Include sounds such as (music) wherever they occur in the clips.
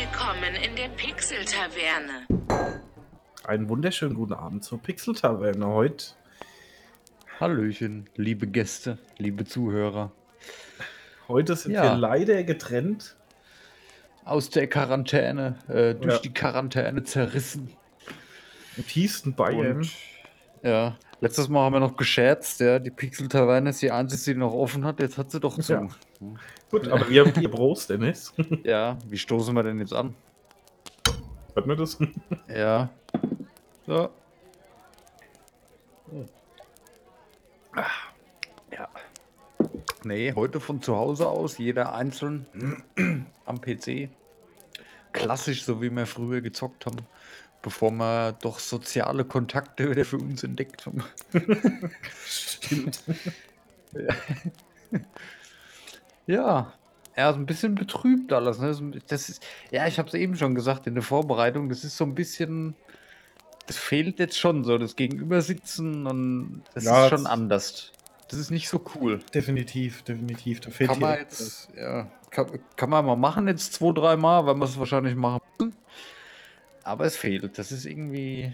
Willkommen in der Pixel-Taverne. Einen wunderschönen guten Abend zur Pixel-Taverne heute. Hallöchen, liebe Gäste, liebe Zuhörer. Heute sind Ja. wir leider getrennt. Aus der Quarantäne, äh, durch Ja. die Quarantäne zerrissen. Im tiefsten Bayern. Und, ja, letztes Mal haben wir noch gescherzt, ja, die Pixel-Taverne ist die einzige, die noch offen hat, jetzt hat sie doch zu. Ja. Gut, aber wir haben dir Prost, Dennis. (laughs) Ja, wie stoßen wir denn jetzt an? Hört man das? (laughs) Ja. So. Ja. Nee, heute von zu Hause aus, jeder einzeln (clears throat) am PC. Klassisch, so wie wir früher gezockt haben, bevor wir doch soziale Kontakte wieder für uns entdeckt haben. (laughs) Stimmt. Ja, er ist ein bisschen betrübt alles. Ne? Das ist, ja, ich habe es eben schon gesagt in der Vorbereitung, das ist so ein bisschen, das fehlt jetzt schon so, das Gegenübersitzen und das Ja, ist schon das- anders. Das ist nicht so cool. Definitiv, definitiv. Da fehlt Kann man jetzt, ja, kann, kann man mal machen jetzt zwei, dreimal, weil wir es wahrscheinlich machen müssen. Aber es fehlt. Das ist irgendwie,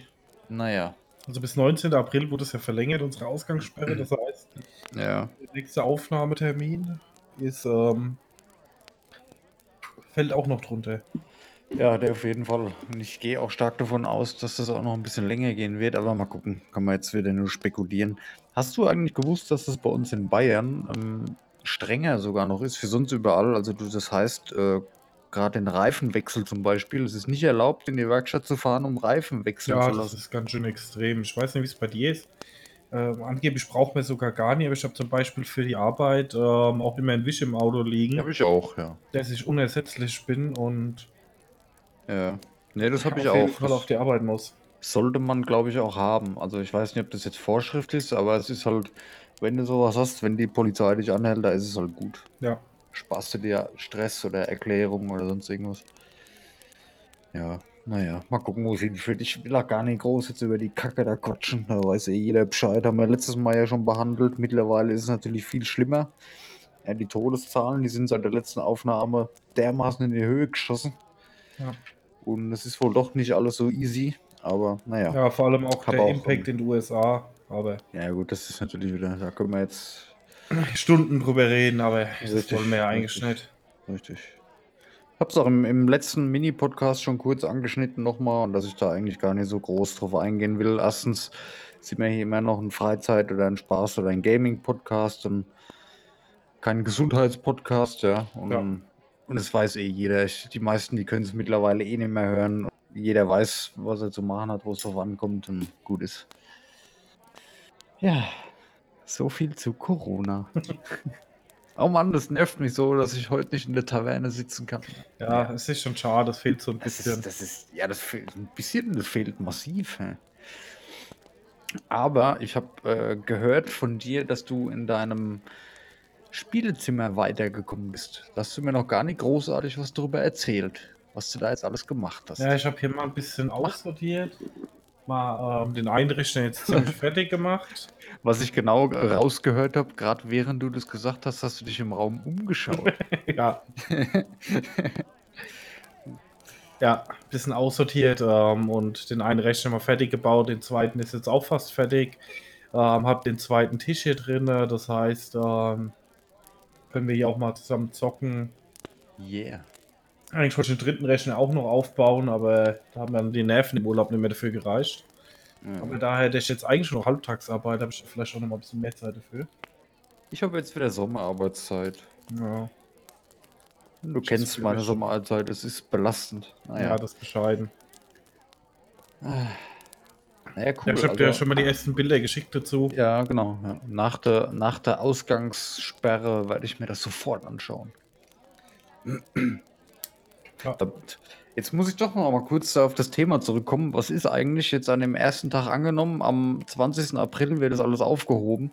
naja, Also bis 19. April wurde es ja verlängert, unsere Ausgangssperre. Das heißt, ja. der nächste Aufnahmetermin ist, ähm, fällt auch noch drunter. Ja, der auf jeden Fall. Und ich gehe auch stark davon aus, dass das auch noch ein bisschen länger gehen wird, aber mal gucken. Kann man jetzt wieder nur spekulieren. Hast du eigentlich gewusst, dass das bei uns in Bayern ähm, strenger sogar noch ist, für sonst überall? Also du, das heißt, äh, gerade den Reifenwechsel zum Beispiel, es ist nicht erlaubt, in die Werkstatt zu fahren, um Reifen wechseln Ja, zu das lassen. ist ganz schön extrem. Ich weiß nicht, wie es bei dir ist. Ähm, angeblich braucht man sogar gar nicht, aber ich habe zum Beispiel für die Arbeit ähm, auch immer ein Wisch im Auto liegen, Habe ich auch, ja. dass ich unersetzlich bin und Ja. Nee, das habe ich auf jeden auch. Fall auf die Arbeit muss. sollte man, glaube ich, auch haben. Also ich weiß nicht, ob das jetzt Vorschrift ist, aber es ist halt, wenn du sowas hast, wenn die Polizei dich anhält, da ist es halt gut. Ja, Sparst du dir Stress oder Erklärung oder sonst irgendwas. Ja, naja, mal gucken, wo es hinführt. Ich will auch gar nicht groß jetzt über die Kacke da quatschen. Da weiß eh jeder Bescheid. Haben wir letztes Mal ja schon behandelt. Mittlerweile ist es natürlich viel schlimmer. Ja, die Todeszahlen, die sind seit der letzten Aufnahme dermaßen in die Höhe geschossen. Ja. Und es ist wohl doch nicht alles so easy. Aber naja. ja vor allem auch der auch, Impact in den USA. Aber Ja, gut, das ist natürlich wieder, da können wir jetzt. Stunden drüber reden, aber Richtig, wollen wir ja eigentlich richtig. Richtig. Ich hab's auch im, im letzten Mini-Podcast schon kurz angeschnitten nochmal und dass ich da eigentlich gar nicht so groß drauf eingehen will. Erstens sind wir hier immer noch ein Freizeit- oder ein Spaß- oder ein Gaming-Podcast und kein Gesundheitspodcast, ja. Und, Ja. und das weiß eh jeder. Ich, die meisten, die können es mittlerweile eh nicht mehr hören. Jeder weiß, was er zu machen hat, wo es drauf ankommt und gut ist. Ja, so viel zu Corona. (laughs) Oh Mann, das nervt mich so, dass ich heute nicht in der Taverne sitzen kann. Ja, es ist schon schade, das fehlt so ein Das bisschen. ist, das ist, ja, das fehlt ein bisschen, das fehlt massiv. hä. Aber ich habe äh, gehört von dir, dass du in deinem Spielezimmer weitergekommen bist. Da hast du mir noch gar nicht großartig was darüber erzählt, was du da jetzt alles gemacht hast. Ja, ich habe hier mal ein bisschen aussortiert. Mal ähm, den einen Rechner jetzt (laughs) ziemlich fertig gemacht. Was ich genau rausgehört habe, gerade während du das gesagt hast, hast du dich im Raum umgeschaut. (laughs) Ja. ja, ein bisschen aussortiert ähm, und den einen Rechner mal fertig gebaut, den zweiten ist jetzt auch fast fertig. Ähm, hab den zweiten Tisch hier drin, das heißt, ähm, können wir hier auch mal zusammen zocken. yeah. Eigentlich wollte ich den dritten Rechner auch noch aufbauen, aber da haben dann die Nerven im Urlaub nicht mehr dafür gereicht. Ja. Aber daher hätte ich jetzt eigentlich schon noch Halbtagsarbeit, habe ich vielleicht auch noch mal ein bisschen mehr Zeit dafür. Ich habe jetzt wieder Sommerarbeitszeit. Ja, Du Das kennst meine ich. Sommerarbeitszeit, es ist belastend. ja. Naja, das ist bescheiden. naja Ja, cool. ich habe dir ja also- schon mal die ersten Bilder geschickt dazu. Ja, genau. Ja. Nach, der, nach der Ausgangssperre werde ich mir das sofort anschauen. Ja. Jetzt muss ich doch noch mal kurz auf das Thema zurückkommen. Was ist eigentlich jetzt an dem ersten Tag angenommen? Am 20. April wird das alles aufgehoben.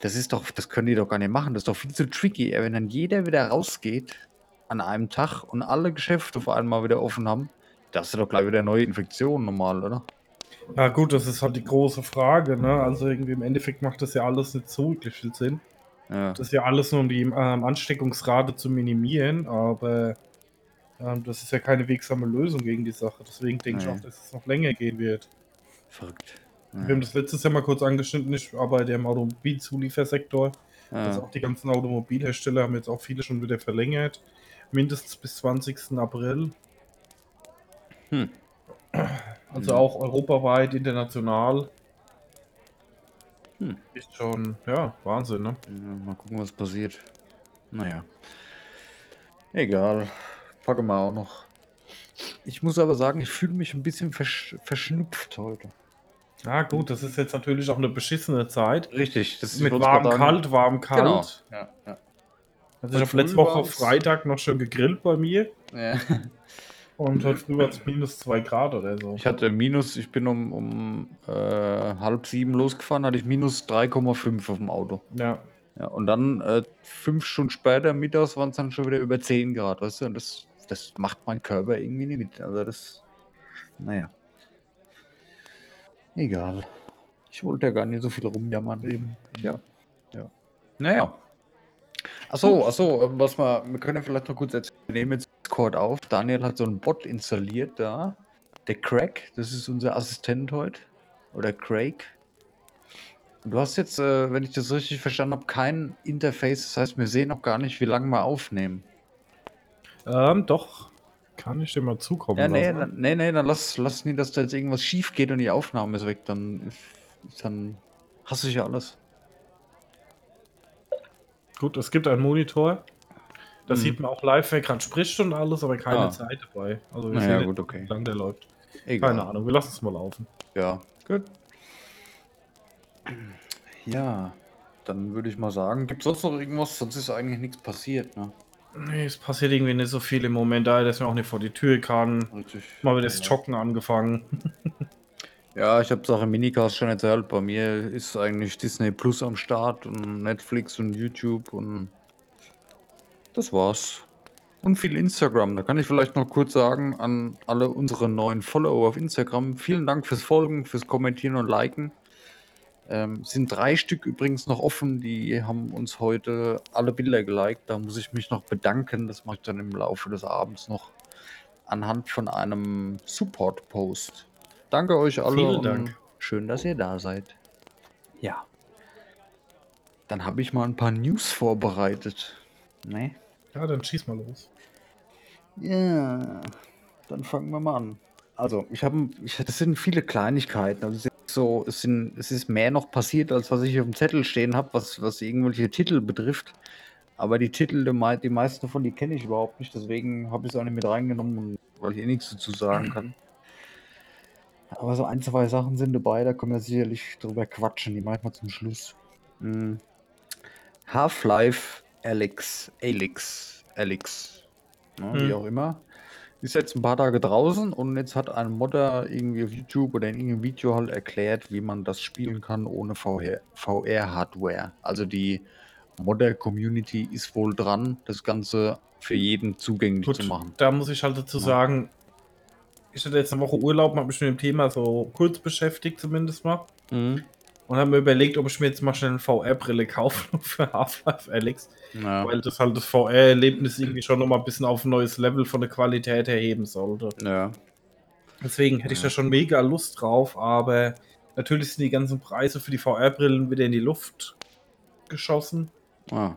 Das ist doch, das können die doch gar nicht machen. Das ist doch viel zu tricky. Wenn dann jeder wieder rausgeht an einem Tag und alle Geschäfte auf einmal wieder offen haben, da hast du doch gleich wieder neue Infektionen normal, oder? Ja, gut, das ist halt die große Frage, ne? Also irgendwie im Endeffekt macht das ja alles nicht so wirklich viel Sinn. Ja. Das ist ja alles nur, um die ähm, Ansteckungsrate zu minimieren, aber Ähm, das ist ja keine wegsame Lösung gegen die Sache. Deswegen denke ich auch, dass es noch länger gehen wird. Verrückt. Wir haben das letztes Jahr mal kurz angeschnitten. Ich arbeite im Automobilzuliefersektor. Also Ja. auch die ganzen Automobilhersteller haben jetzt auch viele schon wieder verlängert. Mindestens bis 20. April. Hm. Also Hm. auch europaweit, international. Hm. Ist schon, ja, Wahnsinn, ne? Ja, mal gucken, was passiert. Naja. Egal. Packen wir auch noch. Ich muss aber sagen, ich fühle mich ein bisschen versch verschnupft heute. Ja, gut, das ist jetzt natürlich auch eine beschissene Zeit. Richtig, das Mit warm, kalt, warm, kalt. Genau. Ja, ja. Also ich habe letzte Woche Freitag noch schon gegrillt bei mir. ja. (laughs) Und heute früh war es minus 2 Grad oder so. Ich hatte minus, ich bin um, um äh, halb sieben losgefahren, hatte ich minus 3,5 auf dem Auto. Ja. Ja, und dann äh, fünf Stunden später, mittags, waren es dann schon wieder über 10 Grad, weißt du? Und das, das macht mein Körper irgendwie nicht mit. Also das, naja. Egal. Ich wollte ja gar nicht so viel rumjammern. Eben. Ja. Ja. Naja. Achso, achso, ähm, was wir, wir können ja vielleicht noch kurz erzählen. Wir nehmen jetzt Discord auf. Daniel hat so einen Bot installiert da. Der Craig, das ist unser Assistent heute. Oder Craig. Und Du hast jetzt, äh, wenn ich das richtig verstanden habe, kein Interface. Das heißt, wir sehen auch gar nicht, wie lange wir aufnehmen. Ähm, doch. Kann ich dir mal zukommen Ja, nee, lassen? dann, nee, nee, dann lass, lass nie, dass da jetzt irgendwas schief geht und die Aufnahme ist weg. Dann, dann hasse ich ja alles. Gut, es gibt einen Monitor. Da Mhm. sieht man auch live, wer gerade spricht und alles, aber keine Ah. Zeit dabei. Also wir Naja, sehen gut, okay. wie lange der läuft. Egal. Keine Ahnung, wir lassen es mal laufen. Ja, gut. Ja, dann würde ich mal sagen, gibt es sonst noch irgendwas? Sonst ist eigentlich nichts passiert, ne? Nee, es passiert irgendwie nicht so viel im Moment, da dass man auch nicht vor die Tür kann. Richtig. Mal wieder das Joggen angefangen. (laughs) Ja, ich habe Sache Minicast schon erzählt. Bei mir ist eigentlich Disney Plus am Start und Netflix und YouTube und das war's. Und viel Instagram. Da kann ich vielleicht noch kurz sagen an alle unsere neuen Follower auf Instagram. Vielen Dank fürs Folgen, fürs Kommentieren und Liken. Ähm, sind drei Stück übrigens noch offen. Die haben uns heute alle Bilder geliked. Da muss ich mich noch bedanken. Das mache ich dann im Laufe des Abends noch anhand von einem Support-Post. Danke euch alle. Vielen Dank. Schön, dass ihr da seid. Ja. Dann habe ich mal ein paar News vorbereitet. Ne? Ja, dann schieß mal los. Ja, dann fangen wir mal an. Also, ich habe, das sind viele Kleinigkeiten. Also, so, es sind, es ist mehr noch passiert, als was ich auf dem Zettel stehen habe, was, was irgendwelche Titel betrifft. Aber die Titel, die, mei- die meisten davon, die kenne ich überhaupt nicht. Deswegen habe ich es auch nicht mit reingenommen, weil ich eh nichts dazu sagen kann. Aber so ein, zwei Sachen sind dabei, da können wir sicherlich drüber quatschen. Die mache ich mal zum Schluss. Hm. Half-Life Alex, Alex, Alex, ne, wie Hm. auch immer. Ist jetzt ein paar Tage draußen und jetzt hat ein Modder irgendwie auf YouTube oder in irgendeinem Video halt erklärt, wie man das spielen kann ohne VR VR-Hardware. Also die Modder-Community ist wohl dran, das Ganze für jeden zugänglich Gut, zu machen. da muss ich halt dazu Ja. sagen, ich hatte jetzt eine Woche Urlaub habe mich mit dem Thema so kurz beschäftigt, zumindest mal. Mhm. Und habe mir überlegt, ob ich mir jetzt mal schnell eine VR-Brille kaufe (laughs) für Half-Life Alex. Ja. Weil das halt das VR-Erlebnis irgendwie schon nochmal ein bisschen auf ein neues Level von der Qualität erheben sollte. ja. Deswegen hätte ich da schon mega Lust drauf, aber natürlich sind die ganzen Preise für die VR-Brillen wieder in die Luft geschossen. Ah.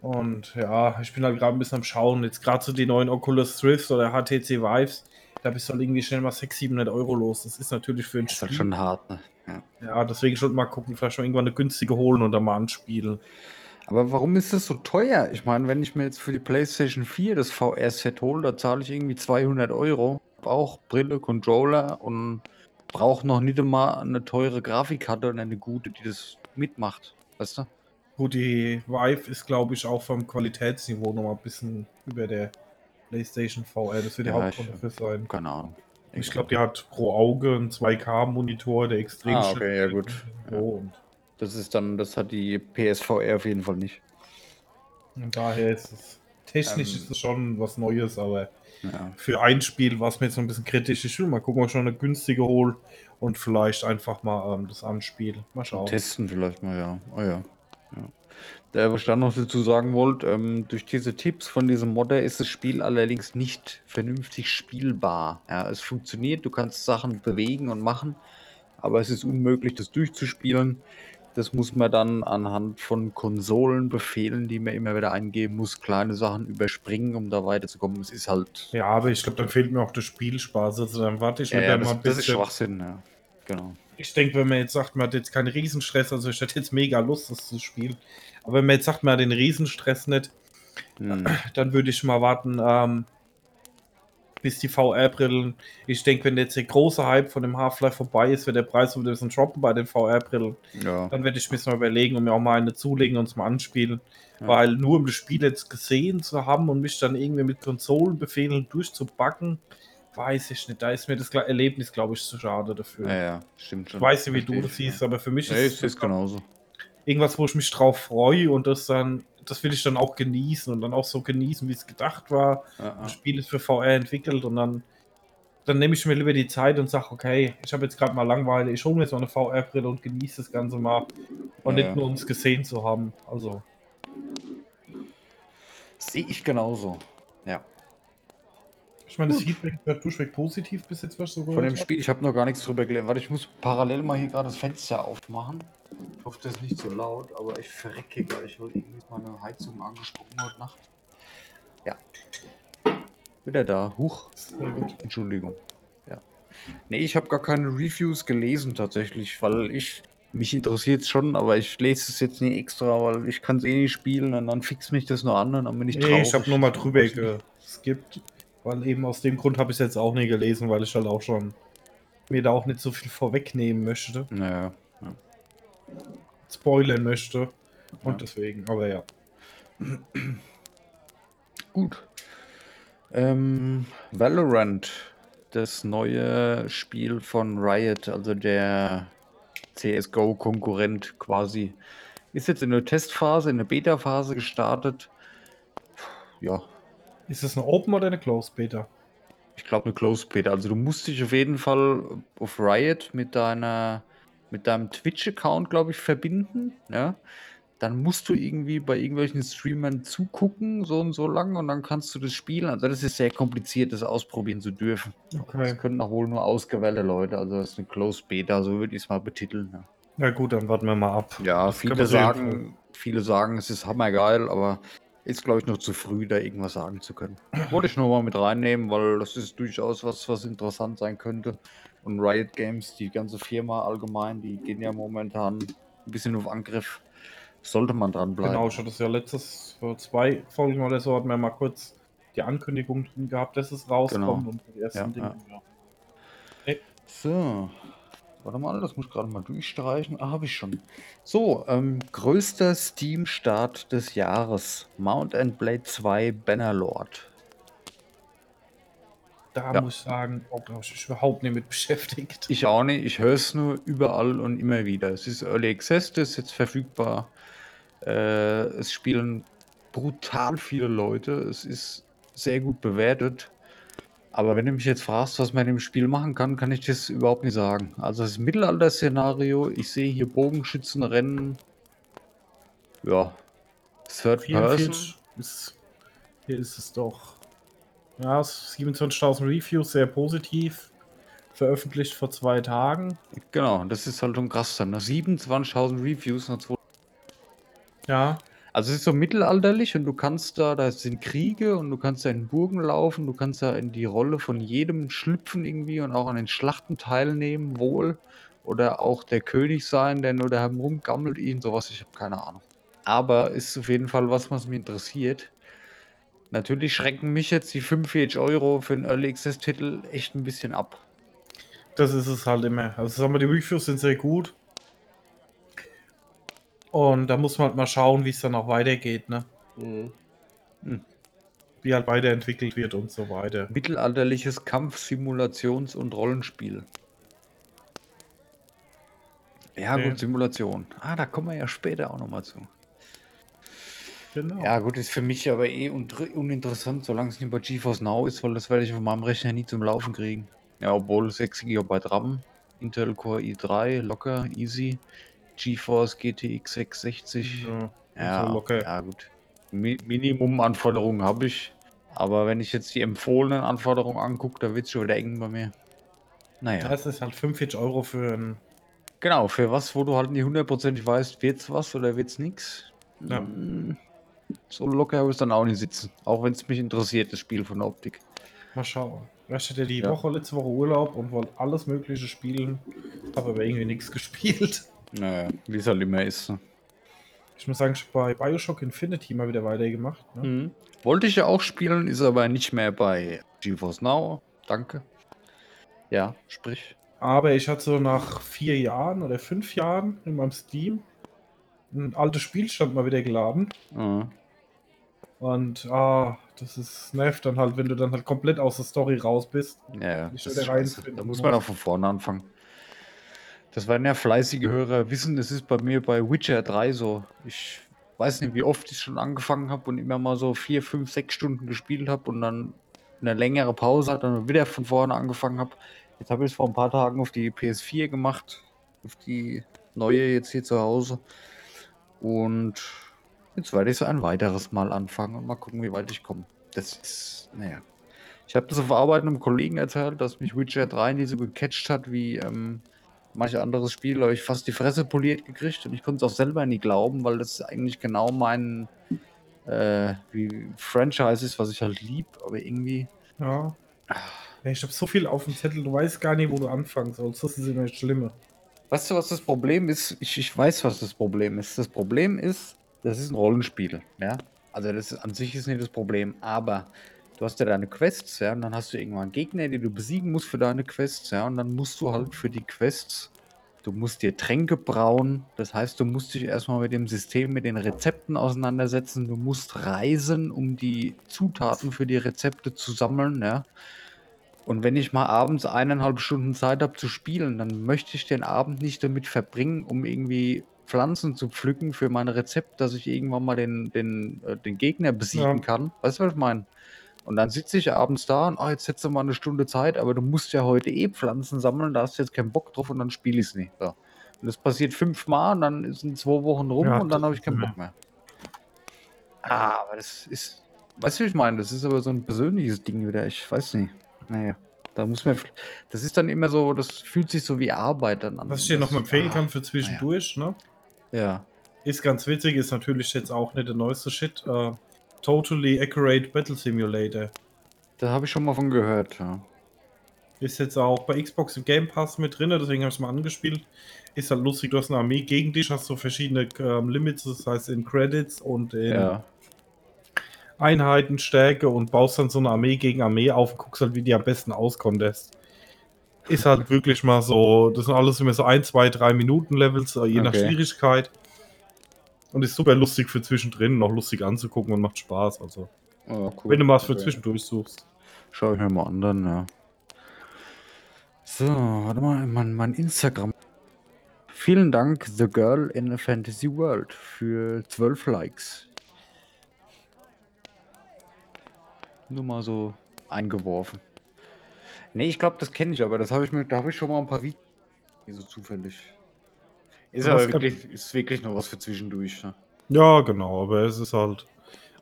Und ja, ich bin halt gerade ein bisschen am Schauen. Jetzt gerade so die neuen Oculus Rift oder HTC Vives, da bist du halt irgendwie schnell mal 600, 700 Euro los. Das ist natürlich für ein Ist halt Spiel. schon hart, ne? Ja. Ja, deswegen schon mal gucken, vielleicht schon irgendwann eine günstige holen und dann mal anspielen. Aber warum ist das so teuer? Ich meine, wenn ich mir jetzt für die PlayStation 4 das VR-Set hole, da zahle ich irgendwie 200 Euro. Auch Brille, Controller und brauche noch nicht einmal eine teure Grafikkarte und eine gute, die das mitmacht. Weißt du? Gut, die Vive ist, glaube ich, auch vom Qualitätsniveau nochmal ein bisschen über der PlayStation VR. Das wird der Ja, Hauptgrund ich- dafür sein. Keine Ahnung. Ich glaube, die hat pro Auge einen 2K-Monitor, der extrem Ah, okay, ja, gut. Und, Das ist dann, das hat die PSVR auf jeden Fall nicht. und daher ist es. Technisch Ähm. ist es schon was Neues, aber Ja. für ein Spiel war es mir jetzt so ein bisschen kritisch. Ich will mal gucken, ob ich schon eine günstige hole und vielleicht einfach mal ähm, das anspielen. Mal schauen. Testen vielleicht mal, ja. Oh ja. ja. Was ich dann noch dazu sagen wollte, ähm, durch diese Tipps von diesem Modder ist das Spiel allerdings nicht vernünftig spielbar. Ja, es funktioniert, du kannst Sachen bewegen und machen, aber es ist unmöglich, das durchzuspielen. Das muss man dann anhand von Konsolenbefehlen, die man immer wieder eingeben muss, kleine Sachen überspringen, um da weiterzukommen. Es ist halt. Ja, aber ich glaube, dann fehlt mir auch der Spielspaß. Also dann warte ich Ja, mit ja, der mal das, ein das ist bisschen. Schwachsinn, ja. Genau. Ich denke, wenn man jetzt sagt, man hat jetzt keinen Riesenstress, also ich hätte jetzt mega Lust, das zu spielen. Aber wenn man jetzt sagt, man hat den Riesenstress nicht, Hm. dann würde ich mal warten, ähm, bis die VR-Brillen. Ich denke, wenn jetzt der große Hype von dem Half-Life vorbei ist, wird der Preis wieder ein bisschen droppen bei den VR-Brillen. Ja. Dann werde ich mir mal überlegen und mir auch mal eine zulegen und es mal anspielen. Ja. Weil nur um das Spiel jetzt gesehen zu haben und mich dann irgendwie mit Konsolenbefehlen durchzubacken, weiß ich nicht. Da ist mir das Erlebnis, glaube ich, zu schade dafür. ja, ja, stimmt schon. Ich weiß nicht, wie du Verstehe das ich, siehst, aber für mich Ja, ist es genauso. Irgendwas, wo ich mich drauf freue und das dann, das will ich dann auch genießen und dann auch so genießen, wie es gedacht war. Ja, Das. Spiel ist für VR entwickelt und dann, dann nehme ich mir lieber die Zeit und sage, okay, ich habe jetzt gerade mal Langeweile, ich hole mir so eine VR-Brille und genieße das Ganze mal und Ja, nicht nur um es gesehen zu haben. Also, Sehe ich genauso. Ja. ich meine, das Feedback wird durchweg positiv bis jetzt, was so Von dem. Spiel, ich habe noch gar nichts drüber gelernt. Warte, ich muss parallel mal hier gerade das Fenster aufmachen. Ich hoffe, das ist nicht so laut, aber ich verrecke gleich, weil irgendwie ist meine Heizung angesprungen heute Nacht. Ja. Wieder da. Huch. Entschuldigung. Ja. Nee, ich habe gar keine Reviews gelesen tatsächlich, weil ich mich interessiert schon, aber ich lese es jetzt nicht extra, weil ich kann es eh nicht spielen und dann fix mich das nur an und dann bin ich Nee, traurig. ich habe nur mal drüber geskippt, weil eben aus dem Grund habe ich es jetzt auch nie gelesen, weil ich halt auch schon mir da auch nicht so viel vorwegnehmen möchte, Naja. Ja. Spoilern möchte und Ja. deswegen, aber ja. (clears throat) Gut. Ähm, Valorant, das neue Spiel von Riot, also der CSGO-Konkurrent quasi, ist jetzt in der Testphase, in der Beta-Phase gestartet. Ja, Ist das eine Open oder eine Closed Beta? ich glaube eine Closed Beta. Also du musst dich auf jeden Fall auf Riot mit deiner mit deinem Twitch-Account, glaube ich, verbinden. Ja. Dann musst du irgendwie bei irgendwelchen Streamern zugucken, so und so lang, und dann kannst du das spielen. Also das ist sehr kompliziert, das ausprobieren zu dürfen. Okay. Das können auch wohl nur ausgewählte Leute. Also das ist eine Closed Beta, so würde ich es mal betiteln. Ja. Na gut, dann warten wir mal ab. Ja, Das viele sagen, viele sagen, es ist hammergeil, aber ist, glaube ich, noch zu früh, da irgendwas sagen zu können. Wollte ich nur mal mit reinnehmen, weil das ist durchaus was, was interessant sein könnte. Und Riot Games, die ganze Firma allgemein, die gehen ja momentan ein bisschen auf Angriff. Sollte man dranbleiben. Genau, hatte es ja letztes, vor zwei Folgen oder so, hatten wir mal kurz die Ankündigung drin gehabt, dass es rauskommt Genau. und die ersten Ja, Dinge. Ja. So. Warte mal, das muss ich gerade mal durchstreichen. Ah, habe ich schon. So, ähm, größter Steam-Start des Jahres. Mount and Blade 2 Bannerlord. Da Ja. muss ich sagen, oh, da habe ich mich überhaupt nicht mit beschäftigt. Ich auch nicht, ich höre es nur überall und immer wieder. Es ist Early Access, das ist jetzt verfügbar. Äh, es spielen brutal viele Leute. Es ist sehr gut bewertet. Aber wenn du mich jetzt fragst, was man in dem Spiel machen kann, kann ich das überhaupt nicht sagen. Also das Mittelalter-Szenario, ich sehe hier Bogenschützenrennen. Ja. Third Person. 44 ist, hier ist es doch. Ja, es- 27.000 Reviews, sehr positiv. Veröffentlicht vor zwei Tagen. Genau, das ist halt schon krass dann. ne? 27.000 Reviews nach zwei Ja, Also es ist so mittelalterlich und du kannst da, da sind Kriege und du kannst da in Burgen laufen, du kannst da in die Rolle von jedem schlüpfen irgendwie und auch an den Schlachten teilnehmen, wohl. Oder auch der König sein, der nur da herumgammelt, ihn, sowas, ich habe keine Ahnung. Aber ist auf jeden Fall was, was mich interessiert. Natürlich schrecken mich jetzt die 45 Euro für einen Early Access Titel echt ein bisschen ab. das ist es halt immer. Also sagen wir, die Reviews sind sehr gut. Und da muss man halt mal schauen, wie es dann auch weitergeht, ne? Hm. Wie halt weiterentwickelt wird und so weiter. Mittelalterliches Kampf-, Simulations- und Rollenspiel. Ja, Okay. gut, Simulation. Ah, da kommen wir ja später auch nochmal zu. Genau. Ja, gut, ist für mich aber eh un uninteressant, solange es nicht bei GeForce Now ist, weil das werde ich auf meinem Rechner nie zum Laufen kriegen. Ja, obwohl 6 GB RAM, Intel Core i3, locker, easy, GeForce GTX 660. Ja. Ja, so locker. ja gut. Mi Minimumanforderungen habe ich. Aber wenn ich jetzt die empfohlenen Anforderungen angucke, da wird es schon wieder eng bei mir. Naja. Das ist halt 45 Euro für ein. Genau, für was, wo du halt nicht hundertprozentig weißt, wird's was oder wird's nix. Ja. Mm, So locker habe ich dann auch nicht sitzen. Auch wenn es mich interessiert, das Spiel von der Optik. Mal schauen. Ich hatte die Ja. Woche, letzte Woche Urlaub und wollte alles Mögliche spielen. Habe aber irgendwie nichts (laughs) gespielt. Naja, wie es halt immer ist. ne? Ich muss sagen, ich habe bei Bioshock Infinity mal wieder weitergemacht. Ne? Mhm. Wollte ich ja auch spielen, ist aber nicht mehr bei GeForce Now. Danke. Ja, sprich. Aber ich hatte so nach vier Jahren oder fünf Jahren in meinem Steam ein altes Spielstand mal wieder geladen. Mhm. Und ah, das ist nervt dann halt, wenn du dann halt komplett aus der Story raus bist. Ja, ja, das ist da muss man auch von vorne anfangen. Das werden ja fleißige Hörer wissen, das ist bei mir bei Witcher 3 so. Ich weiß nicht, wie oft ich schon angefangen habe und immer mal so vier, fünf, sechs Stunden gespielt habe und dann eine längere Pause hat, dann wieder von vorne angefangen habe. Jetzt habe ich es vor ein paar Tagen auf die PS4 gemacht, auf die neue jetzt hier zu Hause. Und jetzt werde ich so ein weiteres Mal anfangen und mal gucken, wie weit ich komme. Das ist, naja. Ich habe das auf Arbeit einem Kollegen erzählt, dass mich Witcher 3 nie so gecatcht hat wie ähm, manche anderes Spiel. Habe ich fast die Fresse poliert gekriegt und ich konnte es auch selber nie glauben, weil das eigentlich genau mein äh, wie Franchise ist, was ich halt lieb, aber irgendwie. Ja. Ja, Ich habe so viel auf dem Zettel, du weißt gar nicht, wo du anfangen sollst. Das ist immer das Schlimme. Weißt du, was das Problem ist? Ich, ich weiß, was das Problem ist. Das Problem ist, das ist ein Rollenspiel, ja. Also das ist, an sich ist nicht das Problem, aber du hast ja deine Quests, ja, und dann hast du irgendwann Gegner, die du besiegen musst für deine Quests, ja, und dann musst du halt für die Quests, du musst dir Tränke brauen, das heißt, du musst dich erstmal mit dem System, mit den Rezepten auseinandersetzen, du musst reisen, um die Zutaten für die Rezepte zu sammeln, ja. Und wenn ich mal abends eineinhalb Stunden Zeit habe zu spielen, dann möchte ich den Abend nicht damit verbringen, um irgendwie Pflanzen zu pflücken für mein Rezept, dass ich irgendwann mal den, den, äh, den Gegner besiegen Ja. kann. Weißt du, was ich meine? Und dann sitze ich abends da und oh, jetzt hättest du mal eine Stunde Zeit, aber du musst ja heute eh Pflanzen sammeln, da hast du jetzt keinen Bock drauf und dann spiele ich es nicht. So. Und das passiert fünfmal und dann sind zwei Wochen rum Ja, und dann habe ich keinen Bock mehr. Ah, aber das ist. Weißt du, wie ich meine? Das ist aber so ein persönliches Ding wieder. Ich weiß nicht. Naja. Da muss man. Das ist dann immer so, das fühlt sich so wie Arbeit dann an. Was ich dir noch mal Das- empfehlen ah, kann für zwischendurch, ne? Ja. Ist ganz witzig, ist natürlich jetzt auch nicht der neueste Shit. Äh, totally Accurate Battle Simulator. Da habe ich schon mal von gehört, ja. Ist jetzt auch bei Xbox im Game Pass mit drin, deswegen habe ich es mal angespielt. Ist halt lustig, du hast eine Armee gegen dich, hast so verschiedene ähm, Limits, das heißt in Credits und in Ja. Einheiten, Stärke und baust dann so eine Armee gegen Armee auf und guckst halt, wie die am besten auskonntest. Ist halt wirklich mal so, das sind alles immer so ein, zwei, drei Minuten Levels, äh, je nach Okay. Schwierigkeit. Und ist super lustig für zwischendrin, noch lustig anzugucken und macht Spaß. Also, Oh, cool. wenn du mal was für Okay. zwischendurch suchst. Schau ich mir mal an dann, ja. So, warte mal, mein, mein Instagram. Vielen Dank, The Girl in a Fantasy World, für 12 Likes. Nur mal so eingeworfen. Nee, ich glaube, das kenne ich, aber das habe ich mir, da habe ich schon mal ein paar Videos so zufällig. Ist aber wirklich, ist wirklich noch was für zwischendurch. Ne? Ja, genau, aber es ist halt,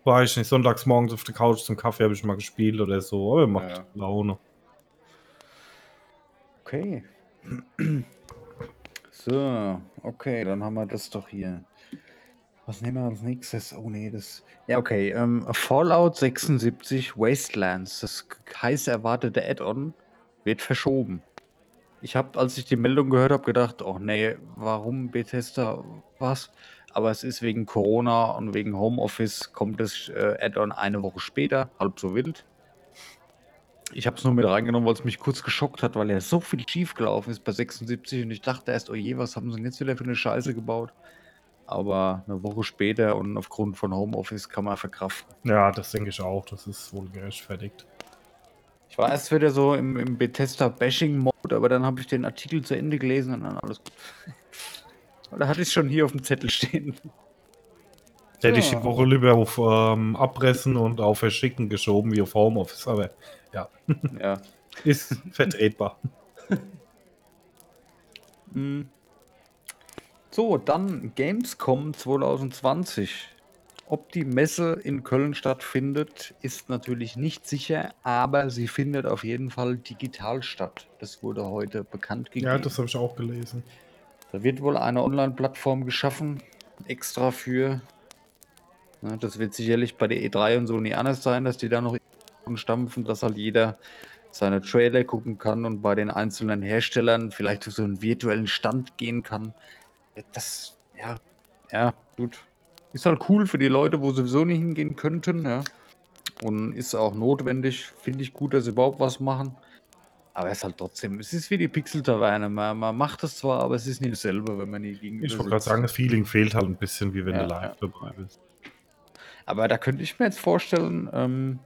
war ich nicht, sonntags morgens auf der Couch zum Kaffee habe ich mal gespielt oder so, aber macht Ja. Laune. Okay. (clears throat) So, okay, dann haben wir das doch hier. Was nehmen wir als nächstes? Oh nee, das. Ja, okay. Ähm, Fallout 76 Wastelands, das heiß erwartete Add-on, wird verschoben. Ich habe, als ich die Meldung gehört habe, gedacht, oh nee, warum Bethesda was? Aber es ist wegen Corona und wegen Homeoffice kommt das äh, Add-on eine Woche später, halb so wild. Ich habe es nur mit reingenommen, weil es mich kurz geschockt hat, weil ja so viel schief gelaufen ist bei 76 und ich dachte erst, oh je, was haben sie denn jetzt wieder für eine Scheiße gebaut? Aber eine Woche später und aufgrund von Homeoffice kann man verkraften. Ja, das denke ich auch, das ist wohl gerechtfertigt. Ich war erst wieder so im, im Bethesda-Bashing-Mode, aber dann habe ich den Artikel zu Ende gelesen und dann alles gut. (laughs) Da hatte ich es schon hier auf dem Zettel stehen. Hätte ich Ja. die Woche lieber auf ähm, Abpressen und auf Verschicken geschoben wie auf Homeoffice, aber ja, Ja. (laughs) ist vertretbar. Hm. (laughs) So, dann Gamescom 2020. Ob die Messe in Köln stattfindet, ist natürlich nicht sicher, aber sie findet auf jeden Fall digital statt. Das wurde heute bekannt gegeben. Ja, das habe ich auch gelesen. Da wird wohl eine Online-Plattform geschaffen, extra für. Ne, das wird sicherlich bei der E3 und so nie anders sein, dass die da noch stampfen, dass halt jeder seine Trailer gucken kann und bei den einzelnen Herstellern vielleicht auf so einen virtuellen Stand gehen kann. Das, ja, ja, gut. Ist halt cool für die Leute, wo sowieso nicht hingehen könnten, ja. Und ist auch notwendig. Finde ich gut, dass sie überhaupt was machen. Aber es ist halt trotzdem, es ist wie die Pixel-Taverne. Man, man macht es zwar, aber es ist nicht dasselbe, wenn man die gegenüber Ich wollte gerade sagen, das Feeling fehlt halt ein bisschen, wie wenn Ja, du live ja. dabei bist. Aber da könnte ich mir jetzt vorstellen, ähm,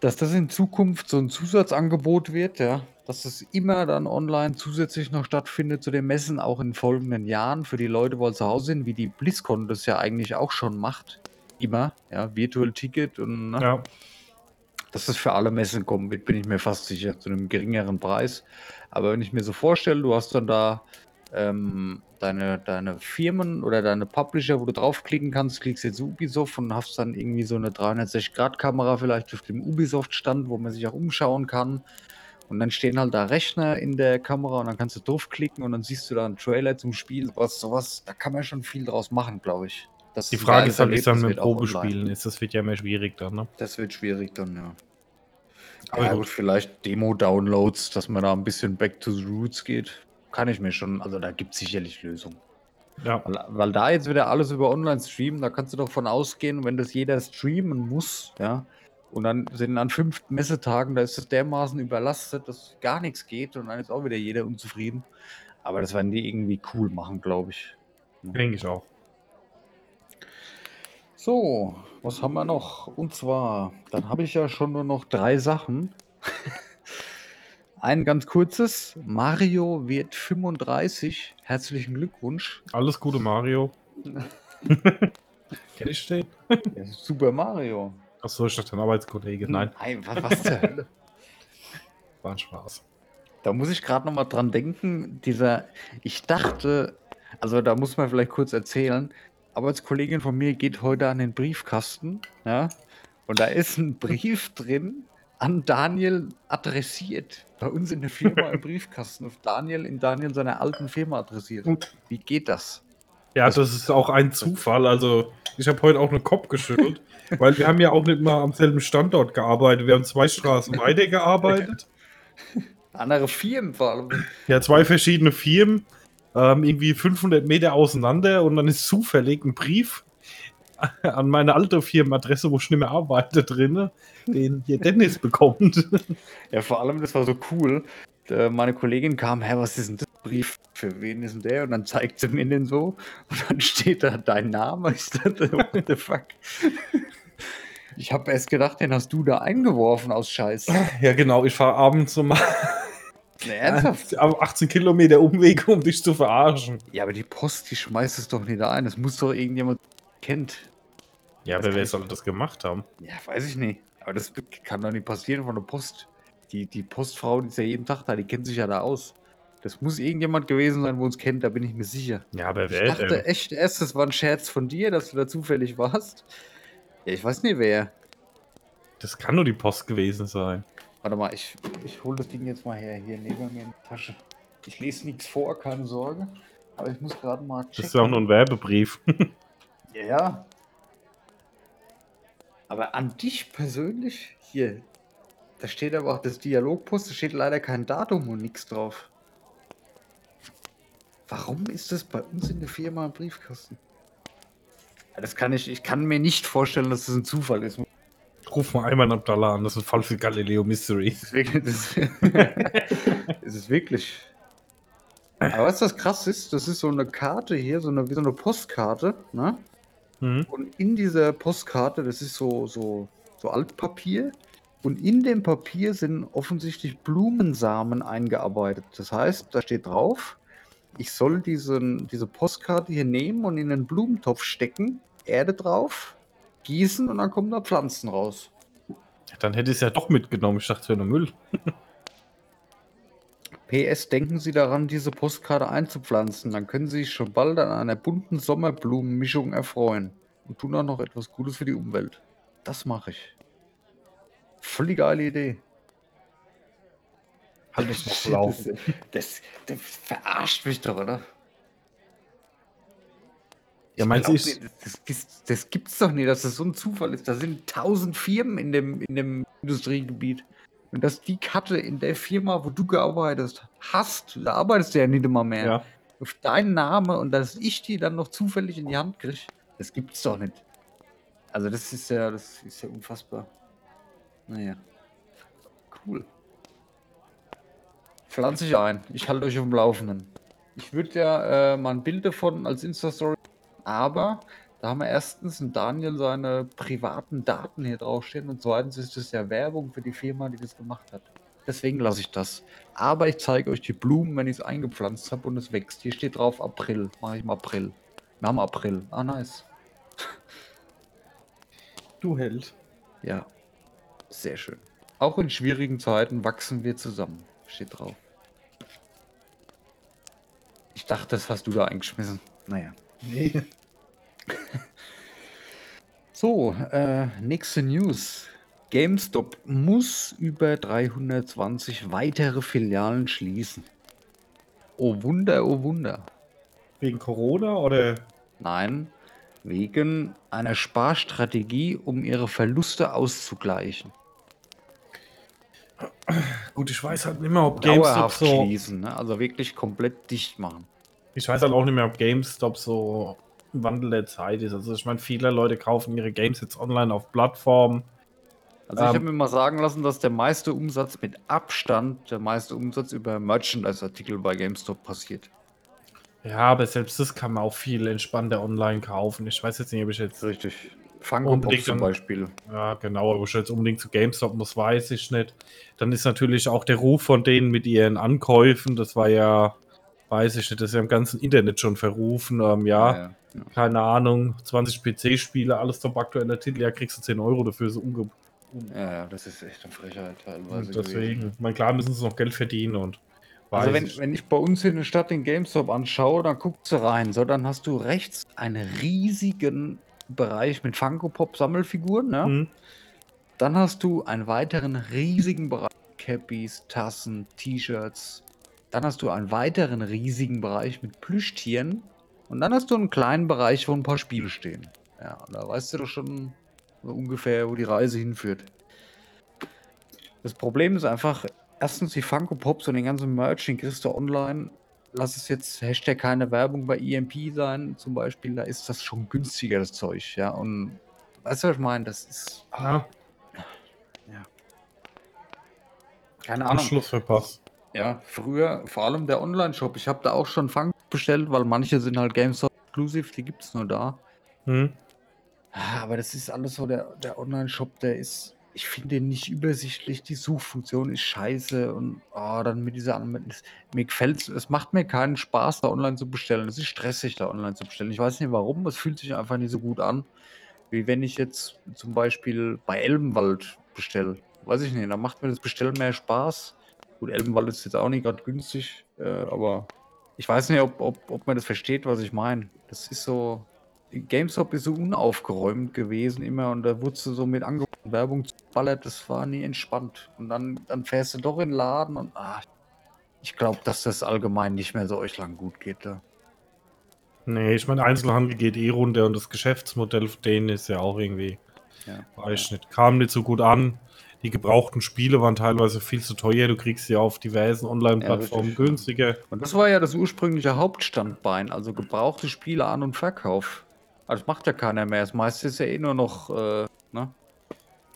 dass das in Zukunft so ein Zusatzangebot wird, ja. Dass es immer dann online zusätzlich noch stattfindet zu den Messen, auch in folgenden Jahren für die Leute, wo zu Hause sind, wie die BlizzCon das ja eigentlich auch schon macht. Immer, ja, Virtual Ticket und ne, Ja, dass das für alle Messen kommen wird, bin ich mir fast sicher, zu einem geringeren Preis. Aber wenn ich mir so vorstelle, du hast dann da ähm, deine, deine Firmen oder deine Publisher, wo du draufklicken kannst, klickst jetzt Ubisoft und hast dann irgendwie so eine 360-Grad-Kamera vielleicht auf dem Ubisoft-Stand, wo man sich auch umschauen kann. Und dann stehen halt da Rechner in der Kamera und dann kannst du draufklicken und dann siehst du da einen Trailer zum Spiel. Was, sowas, da kann man schon viel draus machen, glaube ich. Das die Frage ist halt, wie es dann mit. Probespielen ist. Das wird ja immer schwierig dann, ne? Das wird schwierig dann, ja. Aber ja, gut, vielleicht Demo-Downloads, dass man da ein bisschen back to the roots geht. Kann ich mir schon, also da gibt es sicherlich Lösungen. Ja. Weil, weil da jetzt wieder alles über online streamen, da kannst du doch von ausgehen, wenn das jeder streamen muss, ja. Und dann sind an fünf Messetagen, da ist das dermaßen überlastet, dass gar nichts geht und dann ist auch wieder jeder unzufrieden. Aber das werden die irgendwie cool machen, glaube ich. Denke ich auch. So, was haben wir noch? Und zwar, dann habe ich ja schon nur noch drei Sachen. (laughs) Ein ganz kurzes. Mario wird 35. Herzlichen Glückwunsch. Alles Gute, Mario. (laughs) Kenn ich den? Ja, Super Mario. Achso, ich dachte ein Arbeitskollege. Nein, Nein, was, was zur Hölle? (laughs) war ein Spaß. Da muss ich gerade noch mal dran denken, dieser, ich dachte, also da muss man vielleicht kurz erzählen, Arbeitskollegin von mir geht heute an den Briefkasten, ja, und da ist ein Brief drin an Daniel adressiert. Bei uns in der Firma im (laughs) Briefkasten auf Daniel in Daniel seiner alten Firma adressiert. Wie geht das? Ja, das ist auch ein Zufall. Also, ich habe heute auch einen Kopf geschüttelt, (laughs) weil wir haben ja auch nicht mal am selben Standort gearbeitet. Wir haben zwei Straßen (laughs) weiter gearbeitet. Andere Firmen vor allem. Ja, zwei verschiedene Firmen, ähm, irgendwie 500 Meter auseinander und dann ist zufällig ein Brief (laughs) an meine alte Firmenadresse, wo ich nicht mehr arbeite, drin, den hier Dennis bekommt. (laughs) Ja, vor allem, das war so cool. Äh, Meine Kollegin kam, hä, was ist denn das Brief? Für wen ist denn der? Und dann zeigt sie mir den so. Und dann steht da dein Name. Ich dachte, (laughs) what the fuck? Ich habe erst gedacht, den hast du da eingeworfen aus Scheiß. Ja, genau, ich fahre abends Ne, ernsthaft? auf 18 Kilometer Umweg, um dich zu verarschen. Ja, aber die Post, die schmeißt es doch nicht ein. Das muss doch irgendjemand kennt. Ja, aber wer soll das gemacht haben? Ja, weiß ich nicht. Aber das kann doch nicht passieren von der Post. Die, die Postfrau, die ist ja jeden Tag da, die kennt sich ja da aus. Das muss irgendjemand gewesen sein, wo uns kennt, da bin ich mir sicher. Ja, aber Ich wer dachte denn? echt erst, das war ein Scherz von dir, dass du da zufällig warst. Ja, ich weiß nicht wer. Das kann nur die Post gewesen sein. Warte mal, ich, ich hole das Ding jetzt mal her, hier neben mir in die Tasche. Ich lese nichts vor, keine Sorge. Aber ich muss gerade mal checken. Das ist ja auch nur ein Werbebrief. (laughs) Ja, ja. Aber an dich persönlich? Hier. Da steht aber auch das Dialogpost, da steht leider kein Datum und nichts drauf. Warum ist das bei uns in der Firma im Briefkasten? Ja, das kann ich, ich kann mir nicht vorstellen, dass das ein Zufall ist. Ruf mal Ayman Abdallah an, das ist ein Fall für Galileo Mystery. Das ist wirklich. Das, es (laughs) ist wirklich. Aber was das krass ist, das ist so eine Karte hier, so eine, wie so eine Postkarte, ne? Mhm. Und in dieser Postkarte, das ist so, so, so Altpapier. Und in dem Papier sind offensichtlich Blumensamen eingearbeitet. Das heißt, da steht drauf, ich soll diesen, diese Postkarte hier nehmen und in einen Blumentopf stecken, Erde drauf, gießen und dann kommen da Pflanzen raus. Dann hätte ich es ja doch mitgenommen. Ich dachte, es wäre nur Müll. (laughs) PS, denken Sie daran, diese Postkarte einzupflanzen. Dann können Sie sich schon bald an einer bunten Sommerblumenmischung erfreuen und tun auch noch etwas Gutes für die Umwelt. Das mache ich. Voll die geile Idee. Halt ich noch (laughs) laufen. Das, das verarscht mich doch, oder? Ja, Ich meinst glaub du, das, das, das gibt's doch nicht, dass das so ein Zufall ist. Da sind tausend Firmen in dem, in dem Industriegebiet. Und dass die Karte in der Firma, wo du gearbeitet hast, da arbeitest du ja nicht immer mehr, ja. auf deinen Namen und dass ich die dann noch zufällig in die Hand kriege, das gibt's doch nicht. Also das ist ja, das ist ja unfassbar. Naja. Cool. Pflanze ich ein. Ich halte euch auf dem Laufenden. Ich würde ja äh, mal ein Bild davon als Insta-Story, aber da haben wir erstens einen Daniel seine privaten Daten hier draufstehen und zweitens ist das ja Werbung für die Firma, die das gemacht hat. Deswegen lasse ich das. Aber ich zeige euch die Blumen, wenn ich es eingepflanzt habe und es wächst. Hier steht drauf April. Mache ich im April. Wir haben April. Ah, nice. (laughs) Du Held. Ja. Sehr schön. Auch in schwierigen Zeiten wachsen wir zusammen. Steht drauf. Ich dachte, das hast du da eingeschmissen. Naja. Nee. (laughs) So, äh, nächste News. GameStop muss über 320 weitere Filialen schließen. Oh Wunder, oh Wunder. Wegen Corona oder? Nein, wegen einer Sparstrategie, um ihre Verluste auszugleichen. Gut, ich weiß halt nicht mehr, ob GameStop Dauerhaft so. schließen, ne? also wirklich komplett dicht machen. Ich weiß halt auch nicht mehr, ob GameStop so ein Wandel der Zeit ist. Also ich meine, viele Leute kaufen ihre Games jetzt online auf Plattformen. Also ich Ähm, habe mir mal sagen lassen, dass der meiste Umsatz mit Abstand, der meiste Umsatz über Merchandise-Artikel bei GameStop passiert. Ja, aber selbst das kann man auch viel entspannter online kaufen. Ich weiß jetzt nicht, ob ich jetzt. Richtig. Funko Pops zum Beispiel. Ja, genau, ob ich jetzt unbedingt zu GameStop muss, weiß ich nicht. Dann ist natürlich auch der Ruf von denen mit ihren Ankäufen, das war ja, weiß ich nicht, das ist ja im ganzen Internet schon verrufen. Ähm, ja, ja, ja. Keine Ahnung, 20 PC-Spiele, alles top aktueller Titel, ja, kriegst du 10 Euro dafür, so unge Ja, ja, das ist echt eine Frechheit teilweise. Und gewesen. deswegen, mein klar müssen sie noch Geld verdienen und Also wenn, ich. wenn ich bei uns in der Stadt den GameStop anschaue, dann guckst du rein. So, dann hast du rechts einen riesigen Bereich mit Funko Pop Sammelfiguren. Ne? Hm, Dann hast du einen weiteren riesigen Bereich Cappies, Tassen, T-Shirts. Dann hast du einen weiteren riesigen Bereich mit Plüschtieren. Und dann hast du einen kleinen Bereich, wo ein paar Spiele stehen. Ja, und da weißt du doch schon so ungefähr, wo die Reise hinführt. Das Problem ist einfach, erstens die Funko Pops und den ganzen Merch, den kriegst du online. Lass es jetzt Hashtag keine Werbung bei EMP sein, zum Beispiel, da ist das schon günstiger, das Zeug, ja. Und weißt du, was ich meine? Das ist ah, keine Ahnung. Anschluss verpasst. Ja, früher, vor allem der Online-Shop. Ich habe da auch schon Fang bestellt, weil manche sind halt GameStop Exclusive, die gibt es nur da. Hm. Ah, Aber das ist alles so, der, der Online-Shop, der ist, ich finde den nicht übersichtlich, die Suchfunktion ist scheiße und oh, dann mit dieser, mit, mir gefällt es macht mir keinen Spaß, da online zu bestellen. Es ist stressig, da online zu bestellen. Ich weiß nicht warum, es fühlt sich einfach nicht so gut an, wie wenn ich jetzt zum Beispiel bei Elbenwald bestelle. Weiß ich nicht, da macht mir das Bestellen mehr Spaß. Gut, Elbenwald ist jetzt auch nicht gerade günstig, äh, aber ich weiß nicht, ob, ob, ob man das versteht, was ich meine. Das ist so. GameStop ist so unaufgeräumt gewesen immer und da wurdest du so mit und Werbung ballert, das war nie entspannt. Und dann, dann fährst du doch in den Laden und ah, ich glaube, dass das allgemein nicht mehr so euch lang gut geht. Da. Nee, ich meine, Einzelhandel geht eh runter und das Geschäftsmodell von denen ist ja auch irgendwie, Ja. weiß ich nicht, kam nicht so gut an. Die gebrauchten Spiele waren teilweise viel zu teuer. Du kriegst sie auf diversen Online-Plattformen richtig. günstiger. Und das war ja das ursprüngliche Hauptstandbein, also gebrauchte Spiele an und Verkauf. Also das macht ja keiner mehr. Das meiste ist ja eh nur noch, äh, ne?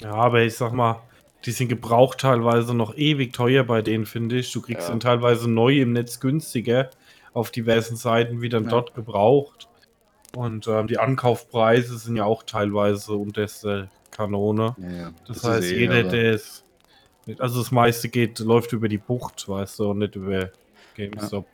Ja, aber ich sag mal, die sind gebraucht teilweise noch ewig teuer bei denen, finde ich. Du kriegst Ja. dann teilweise neu im Netz günstiger auf diversen Seiten wie dann Ja. dort gebraucht. Und ähm, die Ankaufpreise sind ja auch teilweise unterste Kanone. Ja, ja. Das, heißt, jeder, der es. Also das meiste geht, läuft über die Bucht, weißt du, und nicht über GameStop.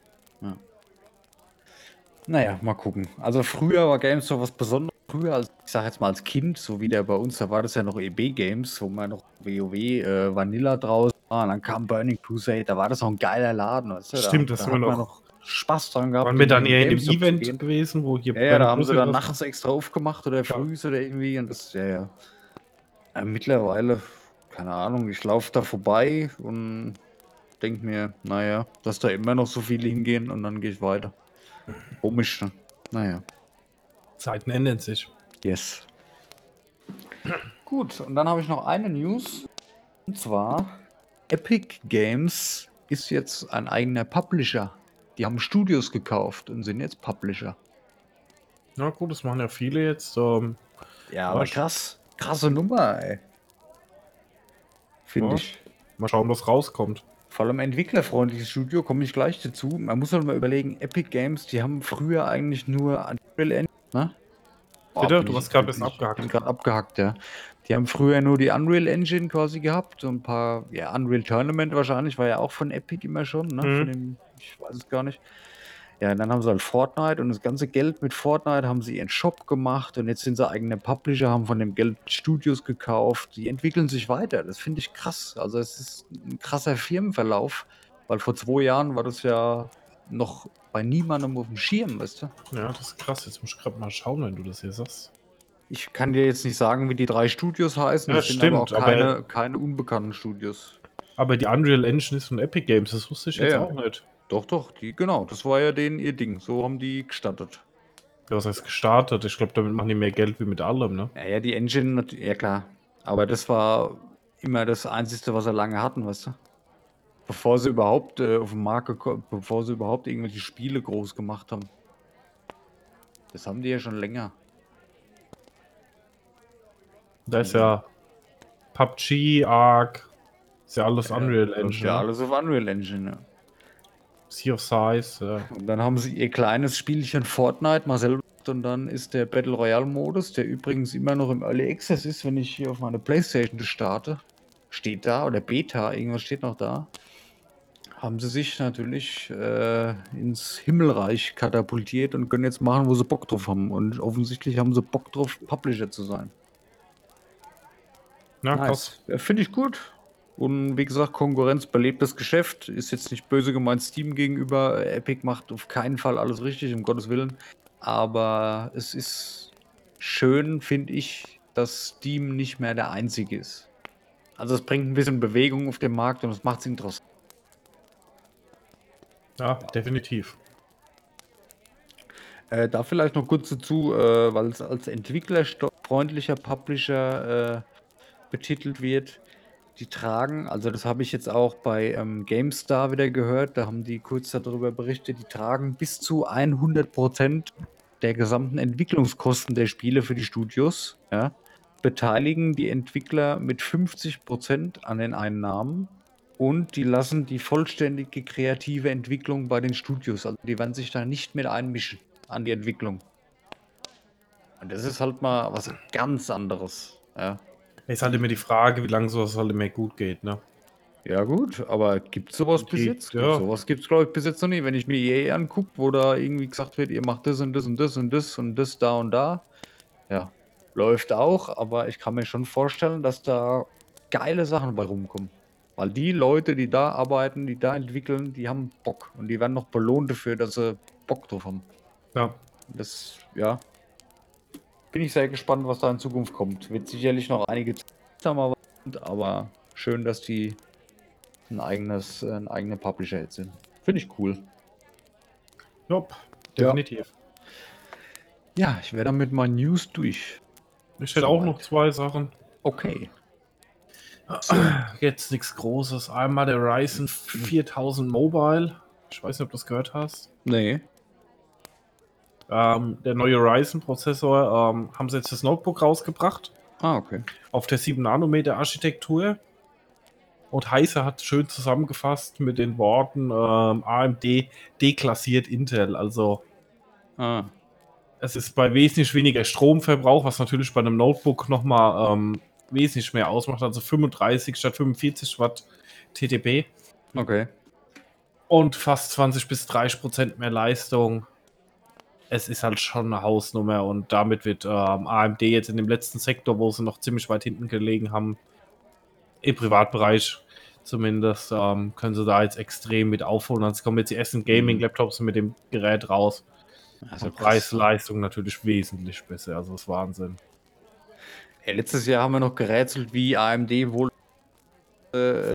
Naja, mal gucken. Also früher war GameStop was Besonderes. Früher, als, ich sag jetzt mal als Kind, so wie der bei uns, da war das ja noch EB Games, wo man noch WoW, äh, Vanilla draußen Ah, und dann kam Burning Crusade, da war das auch ein geiler Laden, weißt du? Stimmt, da, das da haben wir hat man noch- Spaß dran gehabt. Waren wir dann eher in dem Event gewesen, wo hier Ja, ja, da haben sie dann nachts extra aufgemacht oder früh oder irgendwie und das, ja, ja. Ja mittlerweile, keine Ahnung, ich laufe da vorbei und denke mir, naja, dass da immer noch so viele hingehen und dann gehe ich weiter. Komisch, ne? Naja. Zeiten ändern sich. Yes. (clears throat) Gut, und dann habe ich noch eine News. Und zwar, Epic Games ist jetzt ein eigener Publisher. Die haben Studios gekauft und sind jetzt Publisher. Na gut, das machen ja viele jetzt. Ähm, Ja, aber krass. Krasse Nummer, ey. Finde Ja. ich. mal schauen, was rauskommt. Vor allem entwicklerfreundliches Studio, komme ich gleich dazu. Man muss halt mal überlegen, Epic Games, die haben früher eigentlich nur Unreal Engine, ne? Bitte? bin Du ich- hast gerade bin bisschen ich- abgehackt. bin gerade abgehackt, ja. Die haben früher nur die Unreal Engine quasi gehabt, so ein paar, ja, Unreal Tournament wahrscheinlich, war ja auch von Epic immer schon, ne? Mhm. Von dem, ich weiß es gar nicht. Ja, und dann haben sie halt Fortnite und das ganze Geld mit Fortnite haben sie ihren Shop gemacht und jetzt sind sie eigene Publisher, haben von dem Geld Studios gekauft. Die entwickeln sich weiter. Das finde ich krass. Also es ist ein krasser Firmenverlauf, weil vor zwei Jahren war das ja noch bei niemandem auf dem Schirm, weißt du? Ja, das ist krass. Jetzt muss ich gerade mal schauen, wenn du das hier sagst. Ich kann dir jetzt nicht sagen, wie die drei Studios heißen. Ja, das sind aber auch stimmt, aber- keine, keine unbekannten Studios. Aber die Unreal Engine ist von Epic Games, das wusste ich Ja, jetzt ja. auch nicht. Doch, doch, die, genau, das war ja denen ihr Ding. So haben die gestartet. Ja, was heißt gestartet? Ich glaube, damit machen die mehr Geld wie mit allem, ne? Ja, ja, die Engine, ja klar. Aber das war immer das Einzige, was sie lange hatten, weißt du? Bevor sie überhaupt äh, auf den Markt geko- bevor sie überhaupt irgendwelche Spiele groß gemacht haben. Das haben die ja schon länger. Da ist ja PUBG, Ark, ist ja alles Unreal Das Engine. ist ja ne? alles auf Unreal Engine, ja. Sea of Size, ja. Und dann haben sie ihr kleines Spielchen Fortnite mal selber gemacht und dann ist der Battle Royale Modus, der übrigens immer noch im Early Access ist, wenn ich hier auf meine Playstation starte, steht da, oder Beta, irgendwas steht noch da, haben sie sich natürlich äh, ins Himmelreich katapultiert und können jetzt machen, wo sie Bock drauf haben. Und offensichtlich haben sie Bock drauf, Publisher zu sein. Na. Ja, Finde ich gut. Und wie gesagt, Konkurrenz belebt das Geschäft. Ist jetzt nicht böse gemeint Steam gegenüber. Epic macht auf keinen Fall alles richtig, um Gottes Willen. Aber es ist schön, finde ich, dass Steam nicht mehr der einzige ist. Also es bringt ein bisschen Bewegung auf den Markt und es macht es interessant. Ja, definitiv. Äh, da vielleicht noch kurz dazu, äh, weil es als entwicklerfreundlicher Publisher äh, betitelt wird. Die tragen, also das habe ich jetzt auch bei ähm, GameStar wieder gehört, da haben die kurz darüber berichtet, die tragen bis zu 100% der gesamten Entwicklungskosten der Spiele für die Studios, ja, beteiligen die Entwickler mit 50% an den Einnahmen und die lassen die vollständige kreative Entwicklung bei den Studios. Also die werden sich da nicht mit einmischen an die Entwicklung. Und das ist halt mal was ganz anderes. Ja, Ist halt immer die Frage, wie lange sowas halt immer gut geht, ne? ja gut, aber gibt sowas bis jetzt? ja. Sowas gibt es, glaube ich, bis jetzt noch nicht. Wenn ich mir EA angucke, wo da irgendwie gesagt wird, ihr macht das und das und das und das und das da und da. Ja, läuft auch, aber ich kann mir schon vorstellen, dass da geile Sachen bei rumkommen. Weil die Leute, die da arbeiten, die da entwickeln, die haben Bock. Und die werden noch belohnt dafür, dass sie Bock drauf haben. Ja. Das, ja. Bin ich sehr gespannt, was da in Zukunft kommt. Wird sicherlich noch einige Zeit dauern, aber schön, dass die ein eigenes, äh, ein eigener Publisher jetzt sind. Finde ich cool. Ja. definitiv. Ja, ich wäre dann mit meinen News durch. Ich hätte auch noch zwei Sachen. Okay. Jetzt nichts Großes. Einmal der Ryzen 4000 Mobile. Ich weiß nicht, ob du das gehört hast. Nee. Ähm, der neue Ryzen-Prozessor ähm, haben sie jetzt das Notebook rausgebracht. Ah, okay. Auf der 7-Nanometer-Architektur. Und Heiser hat schön zusammengefasst mit den Worten ähm, AMD deklassiert Intel. Also Ah. es ist bei wesentlich weniger Stromverbrauch, was natürlich bei einem Notebook nochmal ähm, wesentlich mehr ausmacht. Also 35 statt 45 Watt TDP. Okay. und fast 20 bis 30 Prozent mehr Leistung. Es ist halt schon eine Hausnummer und damit wird ähm, AMD jetzt in dem letzten Sektor, wo sie noch ziemlich weit hinten gelegen haben, im Privatbereich Zumindest ähm, können sie da jetzt extrem mit aufholen. Also kommen jetzt die ersten Gaming-Laptops mit dem Gerät raus. Also Preis-Leistung natürlich wesentlich besser. Also das ist Wahnsinn. Ja, letztes Jahr haben wir noch gerätselt, wie AMD wohl äh,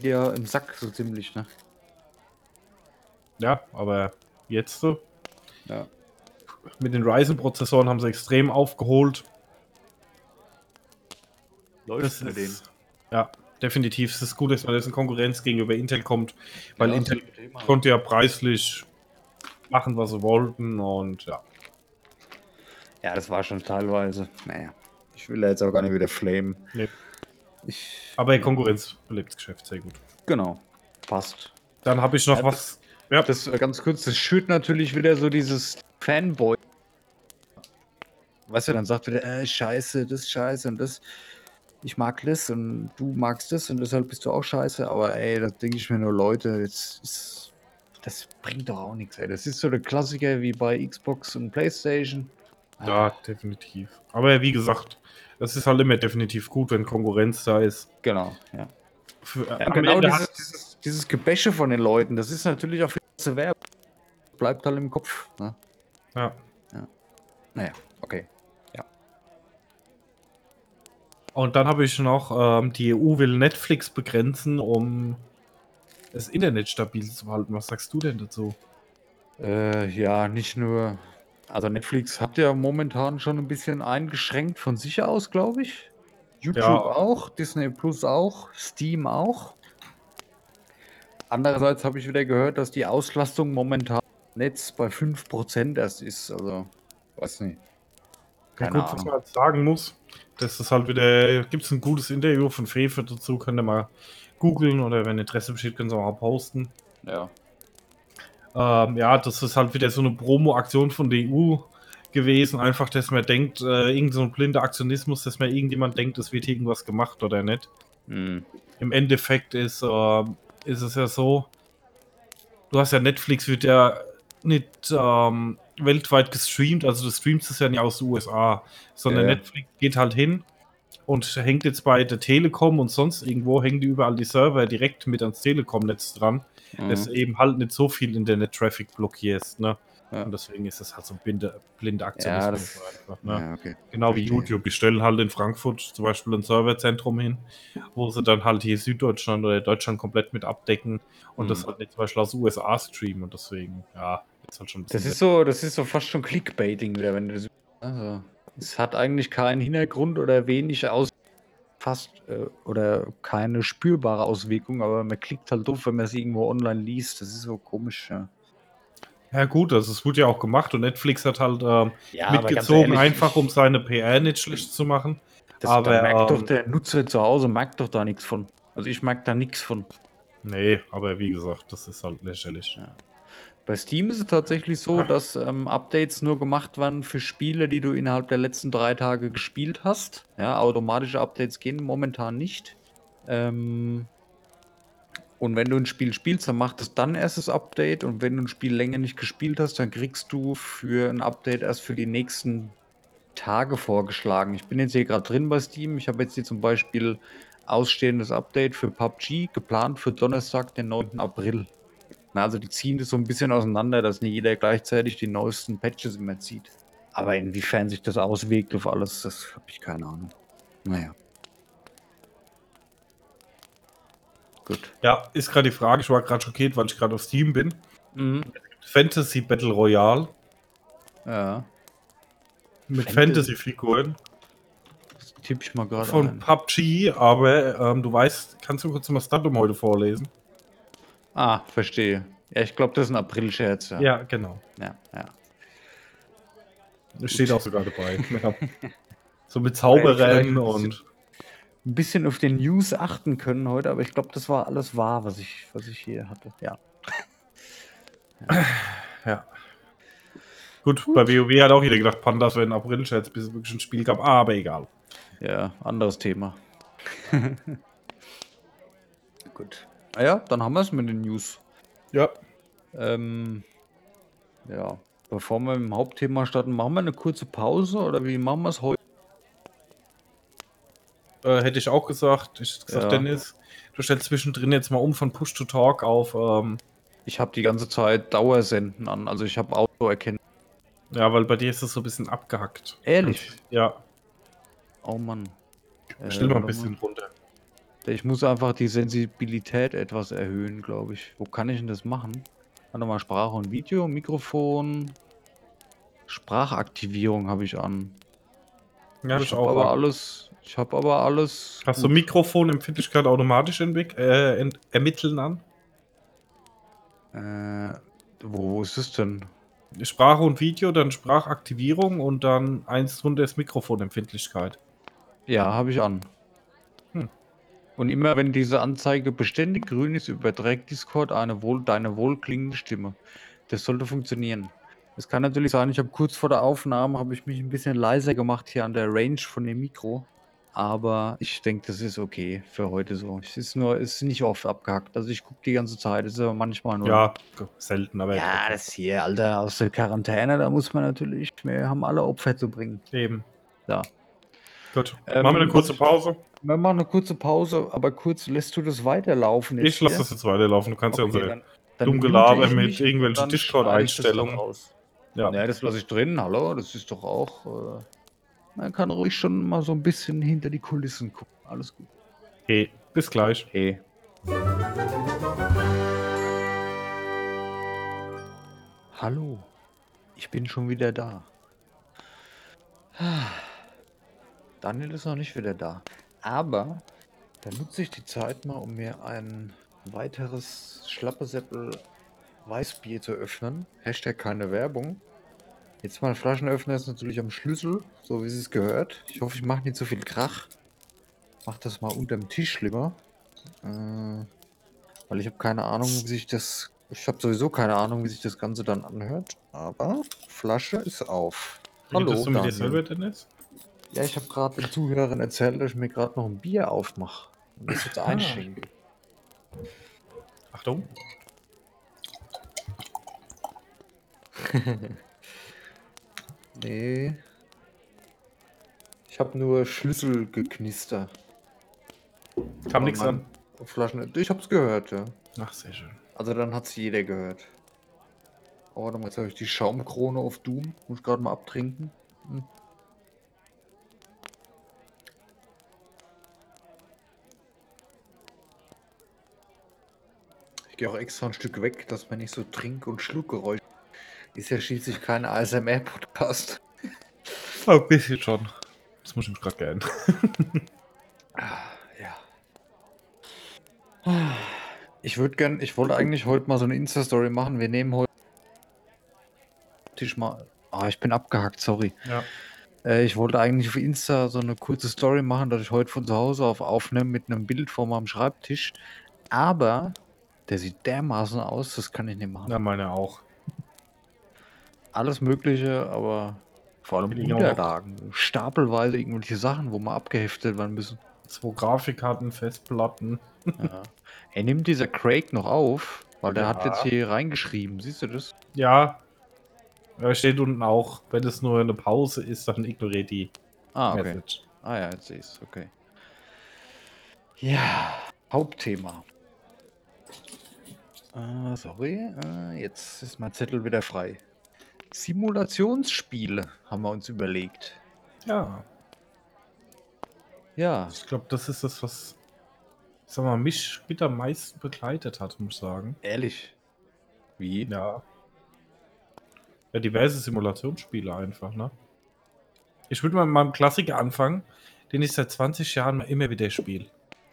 im Sack so ziemlich, ne? Ja, aber jetzt so. Ja. Mit den Ryzen-Prozessoren haben sie extrem aufgeholt. Das ist, ja, definitiv. Es ist gut, dass man jetzt in Konkurrenz gegenüber Intel kommt, weil Ja, Intel konnte ja preislich machen, was sie wollten und ja. Ja, das war schon teilweise. Naja, ich will da jetzt auch gar nicht wieder flamen. Nee. Ich, Aber Konkurrenz belebt das Geschäft sehr gut. genau, passt. Dann habe ich noch Ja, was. Ja, Das äh, ganz kurz, das schürt natürlich wieder so dieses Fanboy. Weißt du, dann sagt wieder, äh, scheiße, das scheiße und das. Ich mag das und du magst das und deshalb bist du auch scheiße. Aber ey, da denke ich mir nur, Leute, jetzt ist, das bringt doch auch nichts, ey. Das ist so der Klassiker wie bei Xbox und Playstation. ja, definitiv. Aber wie gesagt, das ist halt immer definitiv gut, wenn Konkurrenz da ist. Genau, ja. Für, Ja, am genau Ende dieses, dieses Gebäsche von den Leuten, das ist natürlich auch für die Werbung. Bleibt halt im Kopf. Ne? ja. Naja, okay. Und dann habe ich noch, ähm, die EU will Netflix begrenzen, um das Internet stabil zu halten. Was sagst du denn dazu? Äh, ja, nicht nur. Also Netflix hat ja momentan schon ein bisschen eingeschränkt von sich aus, glaube ich. YouTube Ja. auch, Disney Plus auch, Steam auch. Andererseits habe ich wieder gehört, dass die Auslastung momentan Netz bei 5% erst ist. Also, weiß nicht. Ja, Keine gut, was Ahnung. man halt sagen muss, das ist halt wieder, gibt es ein gutes Interview von Fefe dazu, könnt ihr mal googeln oder wenn Interesse besteht, können sie auch mal posten. Ja. Ähm, ja, das ist halt wieder so eine Promo-Aktion von der EU gewesen. Einfach, dass man denkt, äh, irgend so ein blinder Aktionismus, dass man irgendjemand denkt, es wird irgendwas gemacht oder nicht. Hm. Im Endeffekt ist, äh, ist es ja so, du hast ja Netflix, wird ja nicht ähm, weltweit gestreamt, also du streamst es ja nicht aus den USA, sondern Ja. Netflix geht halt hin und hängt jetzt bei der Telekom und sonst irgendwo hängen die überall die Server direkt mit ans Telekom-Netz dran, Mhm. eben halt nicht so viel Internet-Traffic blockierst, ne? Ja. Und deswegen ist das halt so ein blinde, blinde Ja, Aktionismus das- einfach, ne? Ja, okay. Genau wie. YouTube. Die stellen halt in Frankfurt zum Beispiel ein Serverzentrum hin, wo sie dann halt hier Süddeutschland oder Deutschland komplett mit abdecken und das Mhm. halt nicht zum Beispiel aus USA streamen und deswegen, ja, ist halt schon ein Das bisschen ist so, das ist so fast schon Clickbaiting wieder, wenn du das. Also, es hat eigentlich keinen Hintergrund oder wenig aus fast äh, oder keine spürbare Auswirkung, aber man klickt halt doof, wenn man es irgendwo online liest. Das ist so komisch, ja. Ja gut, also es wurde ja auch gemacht und Netflix hat halt ähm, Ja, mitgezogen, einfach um seine PR nicht schlecht zu machen. das, aber, da merkt doch ähm, der Nutzer zu Hause, merkt doch da nichts von. Also ich merke da nichts von. Nee, aber wie gesagt, das ist halt lächerlich. Bei Steam ist es tatsächlich so, dass ähm, Updates nur gemacht werden für Spiele, die du innerhalb der letzten drei Tage gespielt hast. Ja, automatische Updates gehen momentan nicht. Ähm, und wenn du ein Spiel spielst, dann macht es dann erst das Update. Und wenn du ein Spiel länger nicht gespielt hast, dann kriegst du für ein Update erst für die nächsten Tage vorgeschlagen. Ich bin jetzt hier gerade drin bei Steam. Ich habe jetzt hier zum Beispiel ausstehendes Update für PUBG geplant für Donnerstag, den 9. April. Also die ziehen das so ein bisschen auseinander, dass nicht jeder gleichzeitig die neuesten Patches immer zieht. Aber inwiefern sich das auswirkt auf alles, das habe ich keine Ahnung. Naja. Gut. Ja, ist gerade die Frage, ich war gerade schockiert, weil ich gerade auf Steam bin. Mhm. Fantasy Battle Royale Ja, mit Fantasy- Fantasy-Figuren das tippe ich mal gerade von ein. PUBG, aber ähm, du weißt, kannst du kurz mal das Datum heute vorlesen? Ah, verstehe. Ja, ich glaube, das ist ein April-Scherz. Ja. Ja, genau. ja, ja. Das steht auch sogar dabei. Ja. (laughs) So mit Zauberrennen Vielleicht- und. Ein bisschen auf den News achten können heute, aber ich glaube, das war alles wahr, was ich, was ich hier hatte. Ja. Ja. Gut, bei WoW hat auch jeder gedacht, Pandas wäre ein April-Scherz, bis es wirklich ein Spiel gab. Ah, aber egal. Ja, anderes Thema. (laughs) Gut. Ah ja, dann haben wir es mit den News. Ja. Ähm, ja, bevor wir mit dem Hauptthema starten, machen wir eine kurze Pause oder wie machen wir es heute? Äh, hätte ich auch gesagt. Ich hätte gesagt, Ja. Dennis, du stellst zwischendrin jetzt mal um von Push to Talk auf, ähm, Ich habe die ganze Zeit Dauersenden an, also ich habe Autoerkennung. ja, weil bei dir ist das so ein bisschen abgehackt. Ehrlich? Ja, Oh Mann. stell mal ein bisschen runter. Ich muss einfach die Sensibilität etwas erhöhen, glaube ich. Wo kann ich denn das machen? Warte mal, Sprache und Video, Mikrofon. Sprachaktivierung habe ich an. Ja, das ich habe auch. aber an. alles. Ich habe aber alles. Hast du. Mikrofonempfindlichkeit automatisch äh, ent ermitteln an? Äh, wo, wo ist es denn? Sprache und Video, dann Sprachaktivierung und dann eins drunter ist Mikrofonempfindlichkeit. Ja, habe ich an. Hm. Und immer wenn diese Anzeige beständig grün ist, überträgt Discord eine wohl, deine wohlklingende Stimme. Das sollte funktionieren. Es kann natürlich sein, ich habe kurz vor der Aufnahme habe ich mich ein bisschen leiser gemacht hier an der Range von dem Mikro. Aber ich denke, das ist okay für heute so. Es ist nur, es ist nicht oft abgehackt. Also ich gucke die ganze Zeit. Es ist aber manchmal nur. Ja, selten, aber Ja, das hier, Alter, aus der Quarantäne, da muss man natürlich, wir haben alle Opfer zu bringen. eben. Ja. Gut. Ähm, Machen wir eine kurze Pause. Wir machen eine kurze Pause, aber kurz lässt du das weiterlaufen. Ich lasse das jetzt weiterlaufen. Du kannst ja unsere. dumm Gelaber mit irgendwelchen Discord-Einstellungen. Ja. Ja, das lasse ich drin, hallo, das ist doch auch. Äh, man kann ruhig schon mal so ein bisschen hinter die Kulissen gucken. Alles gut. Okay, bis gleich. Hey. Hallo, ich bin schon wieder da. Daniel ist noch nicht wieder da. Aber dann nutze ich die Zeit mal, um mir ein weiteres Schlappesäppel Weißbier zu öffnen. Hashtag keine Werbung. Jetzt mal Flaschenöffner ist natürlich am Schlüssel, so wie es gehört. Ich hoffe, ich mache nicht so viel Krach. Mach das mal unterm Tisch lieber. Äh, weil ich habe keine Ahnung, wie sich das. Ich habe sowieso keine Ahnung, wie sich das Ganze dann anhört. Aber Flasche ist auf. Redest du mit dir selber, Dennis? Ja, ich habe gerade den Zuhörern erzählt, dass ich mir gerade noch ein Bier aufmache. Und das jetzt Ah. einschenke. Achtung. (laughs) Nee. Ich habe nur Schlüsselgeknister. Kam Aber nichts an. Flaschen. Ich hab's gehört, ja. Ach, sehr schön. Also dann hat's jeder gehört. Oh, warte mal, jetzt habe ich die Schaumkrone auf Doom. Muss gerade mal abtrinken. Hm. Ich gehe auch extra ein Stück weg, dass man nicht so Trink- und Schluckgeräusche. Ist ja schließlich kein ASMR-Podcast. Oh, ein bisschen schon. Das muss ich mich gerade geändern. Ah, ja. Ich würde gern, ich wollte eigentlich heute mal so eine Insta-Story machen. Wir nehmen heute Tisch mal. Ah, ich bin abgehackt, sorry. Ja. Äh, ich wollte eigentlich auf Insta so eine kurze Story machen, dass ich heute von zu Hause auf aufnehme mit einem Bild vor meinem Schreibtisch. Aber der sieht dermaßen aus, das kann ich nicht machen. Na, meine auch. Alles Mögliche, aber vor allem. Unterlagen. Stapelweise irgendwelche Sachen, wo mal abgeheftet werden müssen. Zwei Grafikkarten, Festplatten. Ja. Er nimmt dieser Craig noch auf, weil der hat Ja. jetzt hier reingeschrieben. Siehst du das? Ja. Da steht unten auch, wenn es nur eine Pause ist, dann ignoriert die Ah, okay. Message. Ah ja, jetzt sehe ich es. Okay. Ja, Hauptthema. Äh, sorry, äh, jetzt ist mein Zettel wieder frei. Simulationsspiele haben wir uns überlegt. Ja, Ja, ich glaube, das ist das, was sag mal, mich mit am meisten begleitet hat, muss ich sagen. ehrlich. Wie? Ja. Ja, diverse Simulationsspiele einfach, ne? Ich würde mal mit meinem Klassiker anfangen, den ich seit 20 Jahren immer wieder spiele.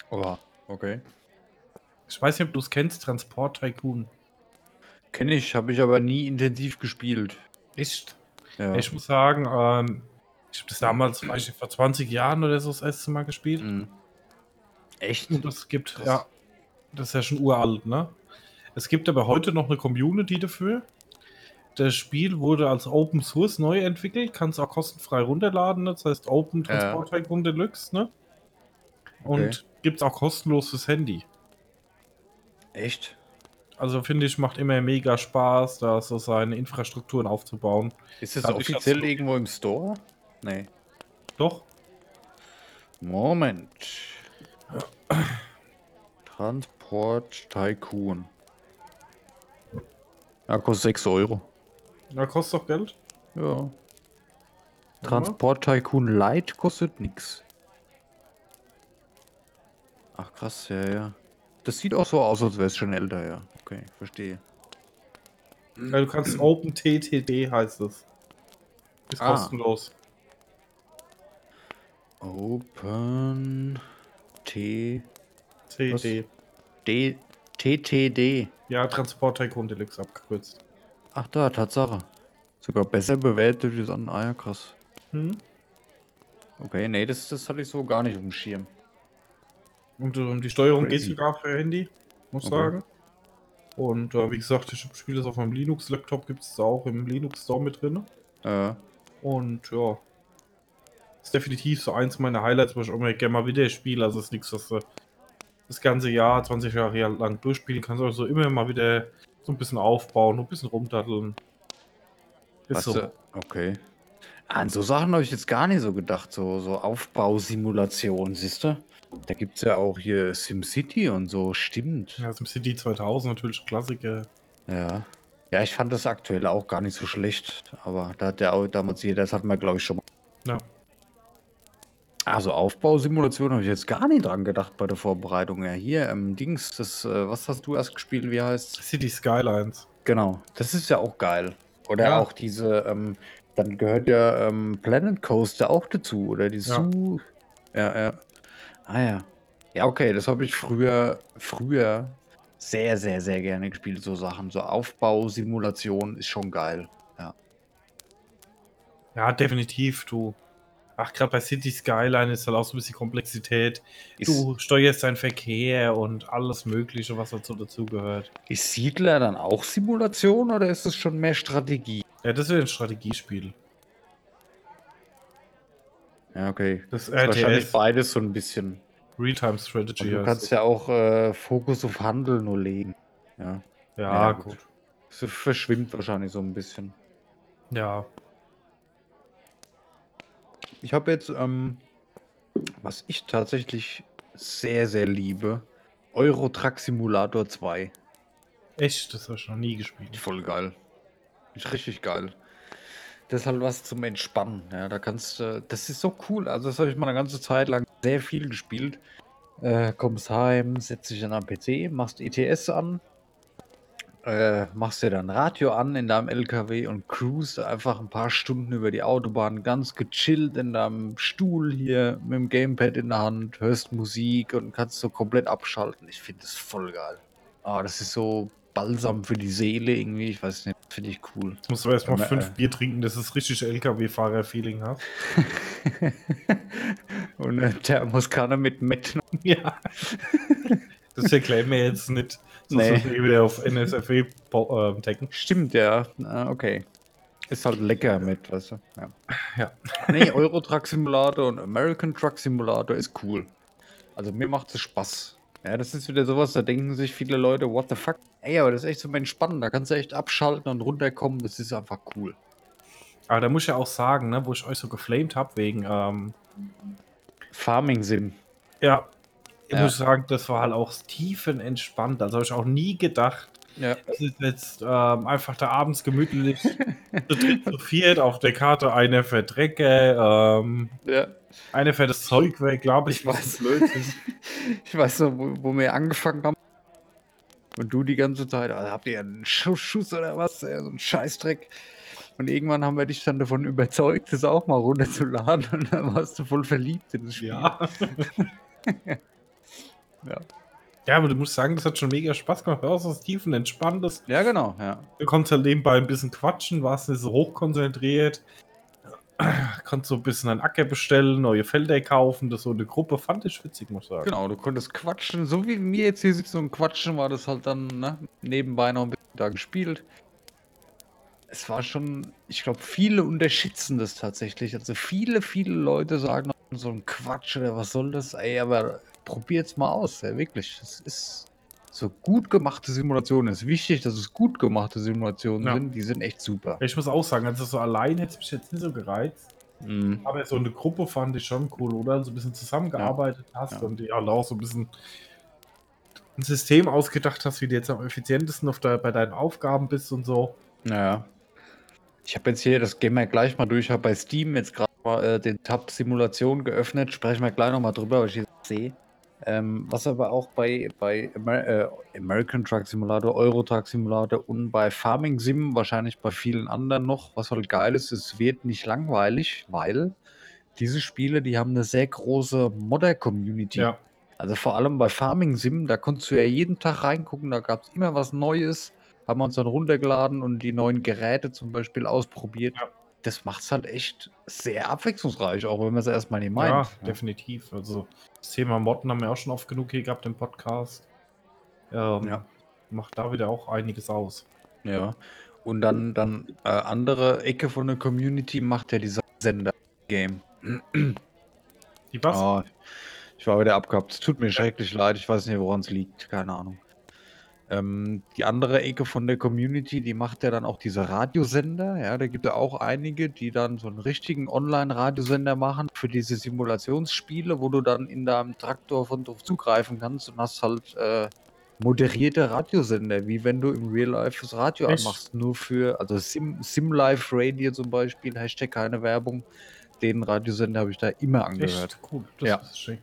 Oh, okay. Ich weiß nicht, ob du es kennst, Transport Tycoon. Kenne ich, habe ich aber nie intensiv gespielt. Echt? Ja. Ich muss sagen, ähm, ich habe das damals, weiß ich, vor 20 Jahren oder so das erste Mal gespielt. Mhm. Echt? Und es gibt, Krass. ja, das ist ja schon uralt, ne? Es gibt aber heute noch eine Community dafür. Das Spiel wurde als Open Source neu entwickelt, kannst auch kostenfrei runterladen, ne? das heißt Open Ja. Transport Tycoon Deluxe, ne? Und Okay. gibt's auch kostenlos fürs Handy. Echt? Also finde ich, macht immer mega Spaß, da so seine Infrastrukturen aufzubauen. Ist ich offiziell irgendwo im Store? Nee. Doch? Moment. Transport Tycoon. Ja, kostet 6 Euro. Ja, kostet doch Geld. Ja. Transport Tycoon Light kostet nix. Ach krass, ja, ja. Das sieht auch so aus, als wäre es schon älter, ja. Okay, verstehe. Ja, du kannst (clears throat) Open TTD heißt es. Ist Ah. kostenlos. Open T TD. D TTD. Ja, Transport Tycoon Deluxe abgekürzt. Ach da, Tatsache. Sogar besser bewertet wie an. Ah ja, krass. Hm? Okay, nee, das, das hatte ich so gar nicht auf dem Schirm. Und ähm, die Steuerung geht Crazy. sogar für Handy, muss Okay. sagen. Und äh, wie gesagt, ich spiele das auf meinem Linux-Laptop, gibt es auch im Linux Store mit drin. Äh, Und ja, ist definitiv so eins meiner Highlights, wo ich auch mal gerne mal wieder spiele. Also ist nichts, was du das ganze Jahr, 20 Jahre lang durchspielen kannst, also immer mal wieder so ein bisschen aufbauen, ein bisschen rumdatteln. Ist was, so. äh, okay. An so Sachen habe ich jetzt gar nicht so gedacht. So, so Aufbausimulation, siehst du? Da gibt es ja auch hier SimCity und so, stimmt. Ja, im City 2000 natürlich Klassiker. Ja. Ja, ich fand das aktuell auch gar nicht so schlecht. Aber da hat der auch damals jeder, das hat man, glaube ich, schon mal. Ja. Also Aufbausimulation habe ich jetzt gar nicht dran gedacht bei der Vorbereitung. Ja, hier, ähm, Dings, das, äh, was hast du erst gespielt? Wie heißt City Skylines. Genau, das ist ja auch geil. Oder Ja. auch diese, ähm, dann gehört ja ähm, Planet Coaster auch dazu. Oder die Ja. Zoo. Ja, ja. Ah ja. Ja, okay, das habe ich früher, früher sehr, sehr, sehr gerne gespielt, so Sachen. So Aufbausimulation ist schon geil. Ja. Ja, definitiv, du. Ach, gerade bei City Skyline ist halt auch so ein bisschen Komplexität. Ist, Du steuerst deinen Verkehr und alles Mögliche, was dazu dazugehört. ist Siedler dann auch Simulation oder ist es schon mehr Strategie? Ja, das ist ein Strategiespiel. Ja, okay. Das Ist wahrscheinlich beides so ein bisschen. Real-Time Strategy. Und du heißt kannst es. ja auch äh, Fokus auf Handel nur legen. Ja. ja, Ja, gut. gut. Es verschwimmt wahrscheinlich so ein bisschen. Ja. Ich habe jetzt, ähm, was ich tatsächlich sehr, sehr liebe, Euro Truck Simulator 2. Echt, das habe ich noch nie gespielt. Voll geil. Ist richtig geil. Das ist halt was zum Entspannen. Ja, da kannst du, das ist so cool. Also, das habe ich mal eine ganze Zeit lang sehr viel gespielt. Äh, kommst heim, setzt dich dann am PC, machst ETS an, äh, machst dir dann Radio an in deinem LKW und cruist einfach ein paar Stunden über die Autobahn, ganz gechillt in deinem Stuhl hier mit dem Gamepad in der Hand, hörst Musik und kannst so komplett abschalten. Ich finde das voll geil. Ah, das ist so Balsam für die Seele irgendwie. Ich weiß nicht, finde ich cool. Jetzt musst du erst mal Ja, fünf äh. Bier trinken, dass es richtig LKW-Fahrer-Feeling hast. (laughs) und eine Thermoskanne mit Met. ja. Das erklären wir jetzt nicht. Sonst Nee. wir wieder auf NSFW äh, decken. Stimmt, ja. Ah, okay. Ist halt lecker mit, weißt du? Ja. Ja. Nee, Euro Truck Simulator und American Truck Simulator ist cool. Also mir macht es Spaß. Ja, das ist wieder sowas, da denken sich viele Leute, what the fuck? Ey, aber das ist echt so entspannend. Da kannst du echt abschalten und runterkommen. Das ist einfach cool. Aber da muss ich ja auch sagen, ne, wo ich euch so geflamed habe, wegen, ähm, Farming Sim. ja, ich Ja. muss sagen, das war halt auch tiefenentspannt. Also habe ich auch nie gedacht, Ja. das ist jetzt ähm, einfach da abends gemütlich (laughs) zu dritt, zu viert auf der Karte, einer fährt Drecker, ähm, ja. einer fährt das Zeug weg, glaube ich, Ich was weiß. blöd ist. (laughs) Ich weiß noch, wo, wo wir angefangen haben. Und du die ganze Zeit, also habt ihr einen Schuss, Schuss oder was? Ja, so ein Scheißdreck. Und irgendwann haben wir dich dann davon überzeugt, das auch mal runterzuladen. (laughs) Und dann warst du voll verliebt in das Spiel. Ja. Ja. Ja, aber du musst sagen, das hat schon mega Spaß gemacht. War auch so tiefenentspanntes. Ja, genau, ja. Du konntest halt nebenbei ein bisschen quatschen, warst nicht so hochkonzentriert. Konntest so ein bisschen einen Acker bestellen, neue Felder kaufen. Das so eine Gruppe fand ich witzig, muss ich sagen. Genau, du konntest quatschen. So wie wir jetzt hier sitzen und quatschen, war das halt dann ne, nebenbei noch ein bisschen da gespielt. Es war schon, ich glaube, viele unterschätzen das tatsächlich. Also viele, viele Leute sagen so ein Quatsch oder was soll das? Ey, aber probiert's mal aus, ja, wirklich. Es ist so gut gemachte Simulationen. Es ist wichtig, dass es gut gemachte Simulationen Ja. sind. Die sind echt super. Ich muss auch sagen, also so allein hätte es mich jetzt nicht so gereizt. Mhm. Aber so eine Gruppe fand ich schon cool, oder? So ein bisschen zusammengearbeitet hast Ja. und die halt auch so ein bisschen ein System ausgedacht hast, wie du jetzt am effizientesten auf der, bei deinen Aufgaben bist und so. Naja. Ich habe jetzt hier, das gehen wir gleich mal durch, ich habe bei Steam jetzt gerade mal äh, den Tab Simulation geöffnet, sprechen wir gleich nochmal drüber, was ich jetzt sehe. Ähm, was aber auch bei, bei Amer äh, American Truck Simulator, Euro Truck Simulator und bei Farming Sim, wahrscheinlich bei vielen anderen noch, was halt geil ist, es wird nicht langweilig, weil diese Spiele, die haben eine sehr große Modder-Community. Ja. Also vor allem bei Farming Sim, da konntest du ja jeden Tag reingucken, da gab es immer was Neues. Haben wir uns dann runtergeladen und die neuen Geräte zum Beispiel ausprobiert. Ja. Das macht es halt echt sehr abwechslungsreich, auch wenn man es erstmal nicht meint. Ja, definitiv. Also das Thema Motten haben wir auch schon oft genug hier gehabt im Podcast. Ähm, Ja. Macht da wieder auch einiges aus. Ja. Und dann, dann äh, andere Ecke von der Community macht ja dieser Sender-Game. Die was? Ah, ich war wieder abgehabt. Es tut mir schrecklich leid. Ich weiß nicht, woran es liegt. Keine Ahnung. Ähm, die andere Ecke von der Community, die macht ja dann auch diese Radiosender. Ja, da gibt es auch einige, die dann so einen richtigen Online-Radiosender machen für diese Simulationsspiele, wo du dann in deinem Traktor von drauf zugreifen kannst und hast halt äh, moderierte Radiosender, wie wenn du im Real Life das Radio Echt? anmachst. Nur für, also Sim, Sim Life Radio zum Beispiel, Hashtag keine Werbung. Den Radiosender habe ich da immer angehört. Echt cool. Das Ja. ist schön.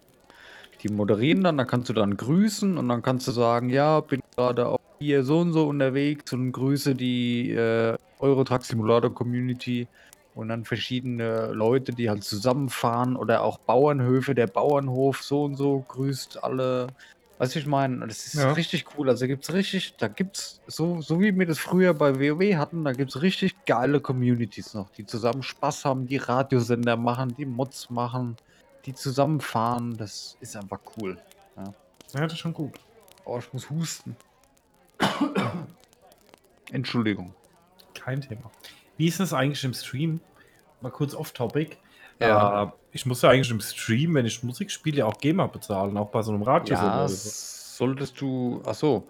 Die moderieren dann, dann kannst du dann grüßen und dann kannst du sagen, ja, bin gerade auch hier so und so unterwegs und grüße die äh, Eurotruck Simulator Community und dann verschiedene Leute, die halt zusammenfahren oder auch Bauernhöfe, der Bauernhof so und so grüßt alle. Weißt du, ich meine, das ist Ja. richtig cool. Also gibt's richtig, da gibt's so, so wie wir das früher bei WoW hatten, da gibt's richtig geile Communities noch, die zusammen Spaß haben, die Radiosender machen, die Mods machen, die zusammenfahren. Das ist einfach cool. Ja, das ist schon gut. Oh, ich muss husten. (coughs) Entschuldigung. Kein Thema. Wie ist das eigentlich im Stream? Mal kurz off-topic. Ja. Äh, ich muss ja eigentlich im Stream, wenn ich Musik spiele, auch GEMA bezahlen, auch bei so einem Radio. Ja, solltest du. Achso.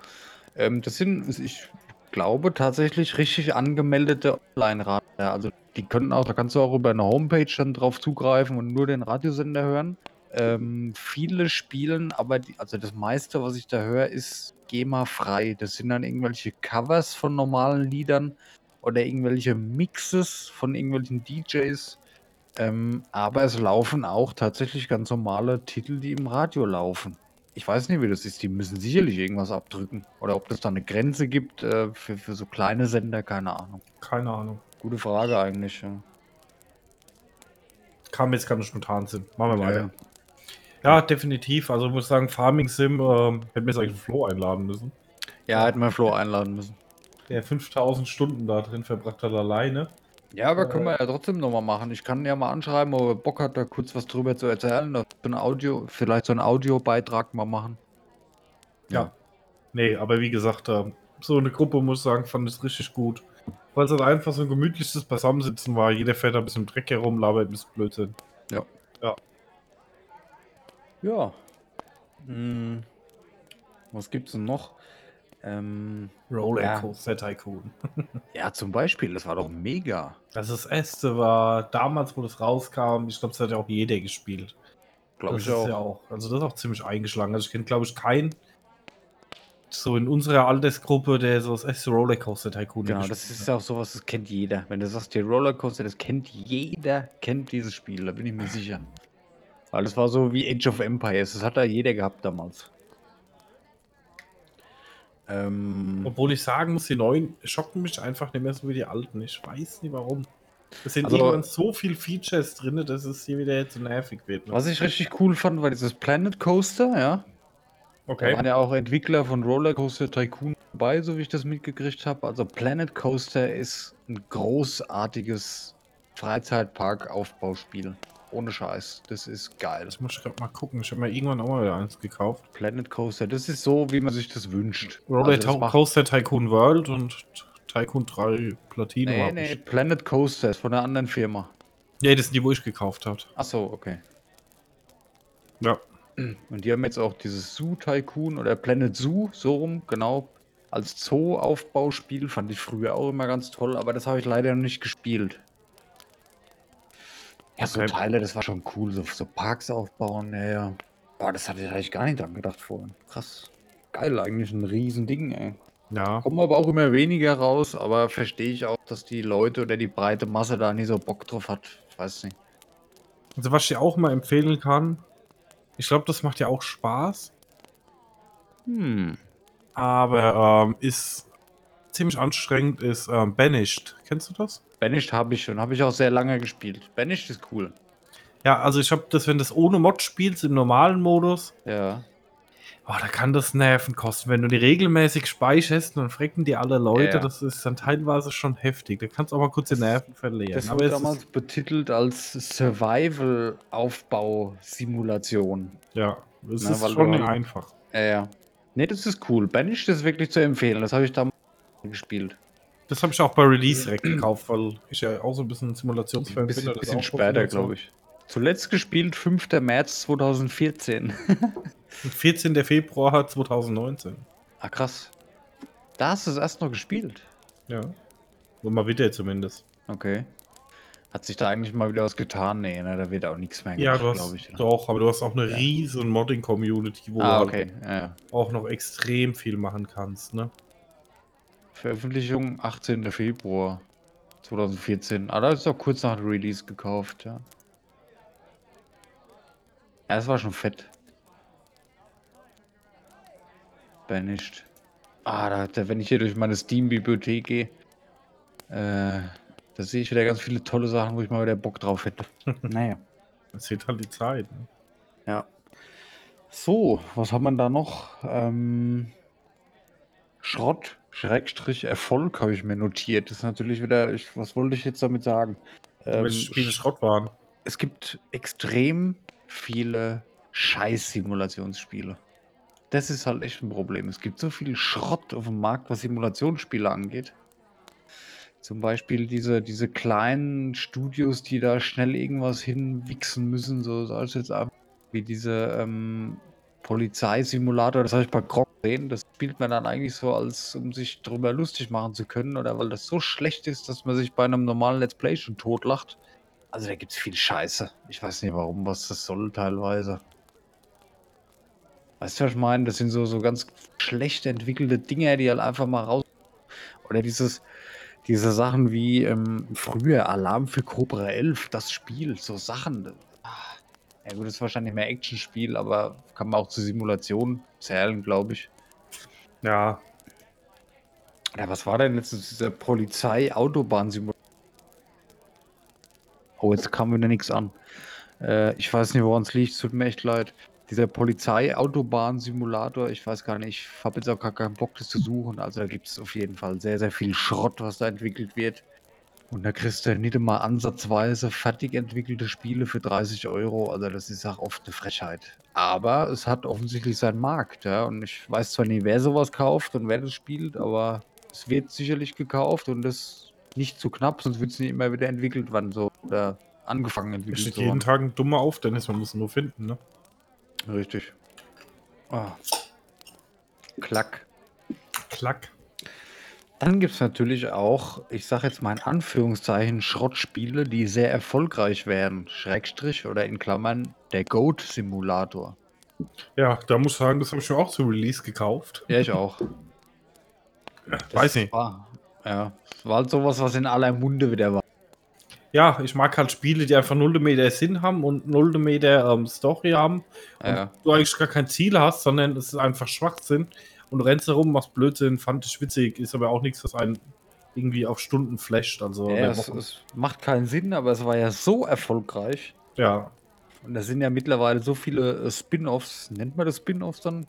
Ähm, das sind, ich glaube, tatsächlich richtig angemeldete Online-Radio. Also die können auch, da kannst du auch über eine Homepage dann drauf zugreifen und nur den Radiosender hören. Ähm, viele spielen, aber die, also das meiste, was ich da höre, ist GEMA-frei. Das sind dann irgendwelche Covers von normalen Liedern oder irgendwelche Mixes von irgendwelchen DJs. Ähm, aber es laufen auch tatsächlich ganz normale Titel, die im Radio laufen. Ich weiß nicht, wie das ist. Die müssen sicherlich irgendwas abdrücken. Oder ob das da eine Grenze gibt äh, für, für so kleine Sender, keine Ahnung. Keine Ahnung. Gute Frage eigentlich. Ja. Kam jetzt keine spontan Sinn. Machen wir Ja, weiter. Ja, definitiv. Also ich muss sagen, Farming Sim ähm, hätten wir jetzt eigentlich Flo einladen müssen. Ja, hätten wir Flo einladen müssen. Der 5000 Stunden da drin verbracht hat alleine. Ja, aber können Äh. wir ja trotzdem nochmal machen. Ich kann ja mal anschreiben, ob er Bock hat, da kurz was drüber zu erzählen. So ein Audio, vielleicht so einen Audiobeitrag mal machen. Ja. Nee, aber wie gesagt, ähm, so eine Gruppe, muss sagen, fand ich richtig gut. Weil es halt einfach so ein gemütliches Beisammensitzen war. Jeder fährt ein bisschen im Dreck herum, labert ein bisschen Blödsinn. Ja. Hm. Was gibt's denn noch? Ähm, Rollercoaster Tycoon. (laughs) ja, zum Beispiel, das war doch mega. Das ist das erste war damals, wo das rauskam. Ich glaube, das hat ja auch jeder gespielt. Glaube ich auch. ja auch. Also das ist auch ziemlich eingeschlagen. Also ich kenne, glaube ich, keinen so in unserer Altersgruppe, der so das erste Rollercoaster Tycoon Genau, das ist ja auch sowas, das kennt jeder. Wenn du sagst, die Rollercoaster, das kennt jeder, kennt dieses Spiel, da bin ich mir sicher. Weil das war so wie Age of Empires, das hat da jeder gehabt damals. Ähm, Obwohl ich sagen muss, die neuen schocken mich einfach nicht mehr so wie die alten. Ich weiß nicht warum. Es sind Also- irgendwann so viele Features drin, dass es hier wieder jetzt so nervig wird. Ne? was ich richtig cool fand, war dieses Planet Coaster, ja. Da Okay. waren ja auch Entwickler von Rollercoaster Tycoon dabei, so wie ich das mitgekriegt habe. Also Planet Coaster ist ein großartiges Freizeitpark-Aufbauspiel. Ohne Scheiß. Das ist geil. Das muss ich gerade mal gucken. Ich habe mir irgendwann auch mal eins gekauft. Planet Coaster, das ist so, wie man sich das wünscht. Roller Also Tycoon World und Tycoon 3 Platinum. Nee, nee, ich. Planet Coaster ist von einer anderen Firma. Ja, das sind die, wo ich gekauft habe. Ach so, okay. Ja. (clears throat) Und die haben jetzt auch dieses Zoo Tycoon oder Planet Zoo, so rum, genau. Als Zoo-Aufbauspiel fand ich früher auch immer ganz toll, aber das habe ich leider noch nicht gespielt. Ja, so Okay. Teile, das war schon cool. So, so Parks aufbauen, ja, ja. Boah, das hatte ich eigentlich gar nicht dran gedacht vorhin. Krass. Geil, eigentlich ein Riesending, ey. Ja. Kommen aber auch immer weniger raus, aber verstehe ich auch, dass die Leute oder die breite Masse da nicht so Bock drauf hat. Ich weiß nicht. Also was ich dir auch mal empfehlen kann, ich glaube, das macht ja auch Spaß, Hm. aber ähm, ist ziemlich anstrengend, ist ähm, Banished. Kennst du das? Banished habe ich schon, habe ich auch sehr lange gespielt. Banished ist cool. Ja, also ich habe das, wenn du das ohne Mod spielst, im normalen Modus, Ja. Oh, da kann das Nerven kosten. Wenn du die regelmäßig speicherst, dann frecken die alle Leute, Ja, ja. das ist dann teilweise schon heftig. Da kannst du auch mal kurz die Nerven verlieren. Das wurde damals betitelt als Survival-Aufbau-Simulation. ja, es Na, ist schon nicht halt- einfach. Ja, ja. Nee, das ist cool. Banished ist wirklich zu empfehlen. Das habe ich damals gespielt. Das habe ich auch bei Release direkt gekauft, weil ich ja auch so ein bisschen Simulationsfan Ein bisschen, das bisschen später, glaube ich. Zuletzt gespielt 5. März 2014. Und 14. Februar 2019. ah, krass. Da hast du es erst noch gespielt. Ja. Und mal wieder zumindest. Okay. Hat sich da eigentlich mal wieder was getan? Nee, ne, da wird auch nichts mehr Ja, gemacht, du hast, glaube ich. ne? doch, aber du hast auch eine Ja. riesen Modding-Community, wo Ah, du okay. halt Ja, ja. auch noch extrem viel machen kannst, ne? Veröffentlichung 18. Februar 2014. Ah, da ist doch kurz nach dem Release gekauft, ja. Ja, es war schon fett. Banished. Ah, da, da, wenn ich hier durch meine Steam-Bibliothek gehe, äh, da sehe ich wieder ganz viele tolle Sachen, wo ich mal wieder Bock drauf hätte. (laughs) naja. Das wird halt die Zeit. Ne? Ja. So, was haben wir da noch? Ähm, Schrott, Schrägstrich, Erfolg habe ich mir notiert. Das ist natürlich wieder, ich, was wollte ich jetzt damit sagen? Ähm, Welche Spiele Schrott waren. es gibt extrem viele Scheiß-Simulationsspiele. Das ist halt echt ein Problem. Es gibt so viel Schrott auf dem Markt, was Simulationsspiele angeht. Zum Beispiel diese, diese kleinen Studios, die da schnell irgendwas hinwichsen müssen, so ich jetzt ab, wie diese ähm, Polizeisimulator, das habe ich bei Grog gesehen. Das spielt man dann eigentlich so, als um sich drüber lustig machen zu können, oder weil das so schlecht ist, dass man sich bei einem normalen Let's Play schon totlacht. Also da gibt es viel Scheiße. Ich weiß nicht warum, was das soll teilweise. Weißt du, was ich meine? Das sind so, so ganz schlecht entwickelte Dinger, die halt einfach mal raus. Oder dieses, diese Sachen wie ähm, früher Alarm für Cobra 11, das Spiel, so Sachen. Ja gut, das ist wahrscheinlich mehr Actionspiel, aber kann man auch zur Simulation zählen, glaube ich. Ja, Ja, was war denn letztens dieser Polizei-Autobahn-Simulator? Oh, jetzt kam wieder nichts an. Äh, ich weiß nicht, woran es liegt, tut mir echt leid. Dieser Polizei-Autobahn-Simulator, ich weiß gar nicht, ich habe jetzt auch gar keinen Bock, das zu suchen. Also da gibt es auf jeden Fall sehr, sehr viel Schrott, was da entwickelt wird. Und da kriegst du nicht mal ansatzweise fertig entwickelte Spiele für 30 Euro. Also das ist auch oft eine Frechheit. Aber es hat offensichtlich seinen Markt, ja. Und ich weiß zwar nicht, wer sowas kauft und wer das spielt, aber es wird sicherlich gekauft und das nicht zu knapp, sonst wird es nicht immer wieder entwickelt, wann so oder angefangen es entwickelt steht zu jeden. Tag ein dummer auf, Dennis, man muss ihn nur finden, ne? Richtig. Ah. Klack. Klack. Dann gibt es natürlich auch, ich sage jetzt mal in Anführungszeichen, Schrottspiele, die sehr erfolgreich werden. Schrägstrich oder in Klammern der Goat-Simulator. Ja, da muss ich sagen, das habe ich mir auch zu Release gekauft. Ja, ich auch. Weiß nicht. War, ja, es war halt sowas, was in aller Munde wieder war. Ja, ich mag halt Spiele, die einfach 0 Meter Sinn haben und 0 Meter ähm, Story haben. Und Ja. du eigentlich gar kein Ziel hast, sondern es ist einfach Schwachsinn. Und rennst herum, machst Blödsinn, fand ich witzig, ist aber auch nichts, was einen irgendwie auf Stunden flasht. Also, Ja, es, es macht keinen Sinn, aber es war ja so erfolgreich. ja, Und da sind ja mittlerweile so viele äh, Spin-offs, nennt man das Spin-offs dann,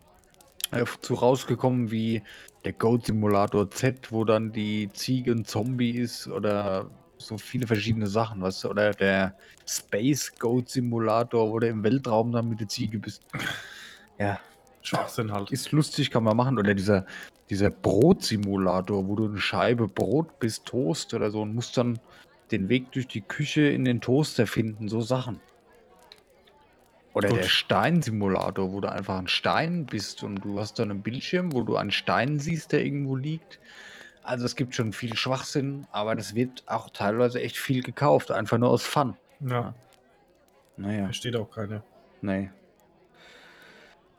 zu rausgekommen wie der Goat Simulator Z, wo dann die Ziege ein Zombie ist oder so viele verschiedene Sachen, weißt du, oder der Space Goat Simulator, wo du im Weltraum dann mit der Ziege bist. Ja, Schwachsinn halt. ist lustig, kann man machen. Oder dieser, dieser Brotsimulator, wo du eine Scheibe Brot bist, Toast oder so und musst dann den Weg durch die Küche in den Toaster finden, so Sachen. Oder Gut. der Steinsimulator, wo du einfach ein Stein bist und du hast dann einen Bildschirm, wo du einen Stein siehst, der irgendwo liegt. Also es gibt schon viel Schwachsinn, aber das wird auch teilweise echt viel gekauft, einfach nur aus Fun. Ja. Naja, Versteht auch keiner. nee.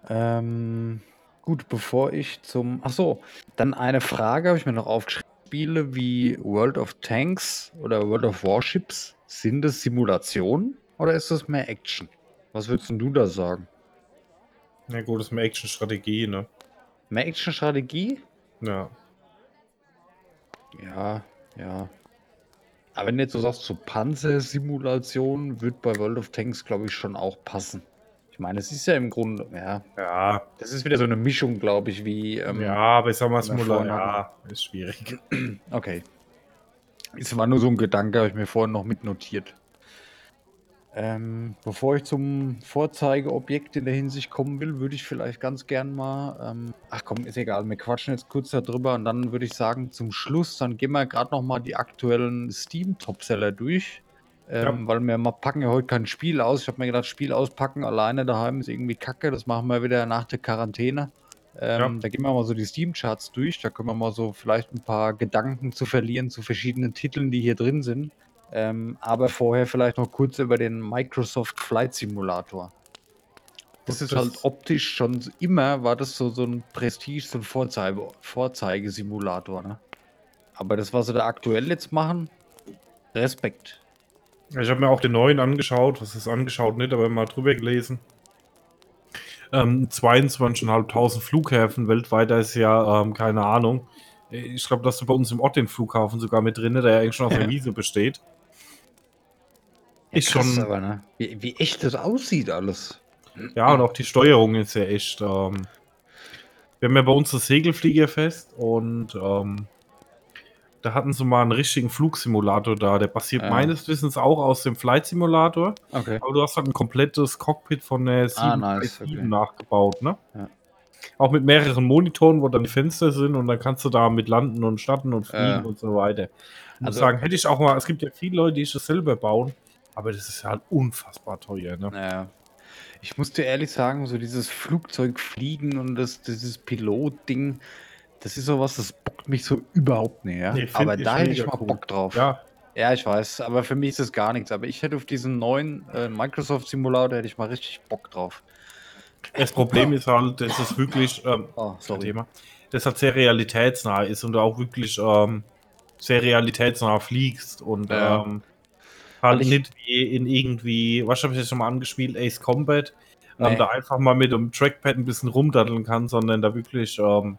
Ähm, gut, bevor ich zum. Ach so, dann eine Frage habe ich mir noch aufgeschrieben. Spiele wie World of Tanks oder World of Warships, sind das Simulationen oder ist das mehr Action? Was würdest denn du da sagen? Na gut, das ist mehr Action-Strategie, ne? Mehr Action-Strategie? Ja. Ja, ja. Aber wenn du jetzt so sagst, so Panzersimulation wird bei World of Tanks, glaube ich, schon auch passen. Ich meine, es ist ja im Grunde, ja, Ja. das ist wieder so eine Mischung, glaube ich, wie. Ähm, ja, aber ich sag mal, wenn wir Simula, vorhin ja, ist schwierig. Okay. Es war nur so ein Gedanke, habe ich mir vorhin noch mitnotiert. Ähm, bevor ich zum Vorzeigeobjekt in der Hinsicht kommen will, würde ich vielleicht ganz gern mal. Ähm, ach komm, ist egal, wir quatschen jetzt kurz darüber und dann würde ich sagen, zum Schluss, dann gehen wir gerade noch mal die aktuellen Steam-Topseller durch. Ähm, Ja. Weil wir mal packen ja heute kein Spiel aus. Ich habe mir gedacht, Spiel auspacken alleine daheim ist irgendwie kacke. Das machen wir wieder nach der Quarantäne. Ähm, Ja. Da gehen wir mal so die Steam-Charts durch. Da können wir mal so vielleicht ein paar Gedanken zu verlieren zu verschiedenen Titeln, die hier drin sind. Ähm, aber vorher vielleicht noch kurz über den Microsoft Flight Simulator. Das ist halt optisch schon immer, war das so, so ein Prestige, so ein Vorzeige, Vorzeigesimulator. Ne? Aber das, was sie da aktuell jetzt machen, Respekt. Ich habe mir auch den neuen angeschaut. Was ist angeschaut nicht, aber mal drüber gelesen. Ähm, 22.500 Flughäfen weltweit, da ist ja, ähm, keine Ahnung. Ich glaube, dass du bei uns im Ort den Flughafen sogar mit drin, der ja eigentlich schon aus der. (laughs) Wiese besteht. Ist krass schon- aber, ne? wie, wie echt das aussieht alles. Ja, und auch die Steuerung ist ja echt. Ähm, wir haben ja bei uns das Segelfliegerfest und ähm, da hatten sie mal einen richtigen Flugsimulator da. Der basiert Ja. meines Wissens auch aus dem Flight Simulator. Okay. Aber du hast halt ein komplettes Cockpit von der 737 Ah, nice, okay. nachgebaut, ne? Ja. Auch mit mehreren Monitoren, wo dann die Fenster sind und dann kannst du da mit landen und starten und fliegen Ja. und so weiter. Ich muss Also- sagen, hätte ich auch mal, es gibt ja viele Leute, die das selber bauen, aber das ist ja halt unfassbar teuer, ne? Naja. Ich muss dir ehrlich sagen, so dieses Flugzeugfliegen und das, dieses Pilotding, das ist sowas, das bockt mich so überhaupt nicht. Ja? Nee, find aber da hätte ich mal cool. Bock drauf. Ja, Ja, ich weiß, aber für mich ist das gar nichts. Aber ich hätte auf diesen neuen äh, Microsoft Simulator hätte ich mal richtig Bock drauf. das Problem ist halt, das ist wirklich, ähm, Oh, sorry. Thema, das halt sehr realitätsnah ist und du auch wirklich ähm, sehr realitätsnah fliegst und Ja. ähm, halt ich- nicht wie in irgendwie, was habe ich jetzt schon mal angespielt, Ace Combat, ähm, Nee. da einfach mal mit dem Trackpad ein bisschen rumdaddeln kann, sondern da wirklich, ähm,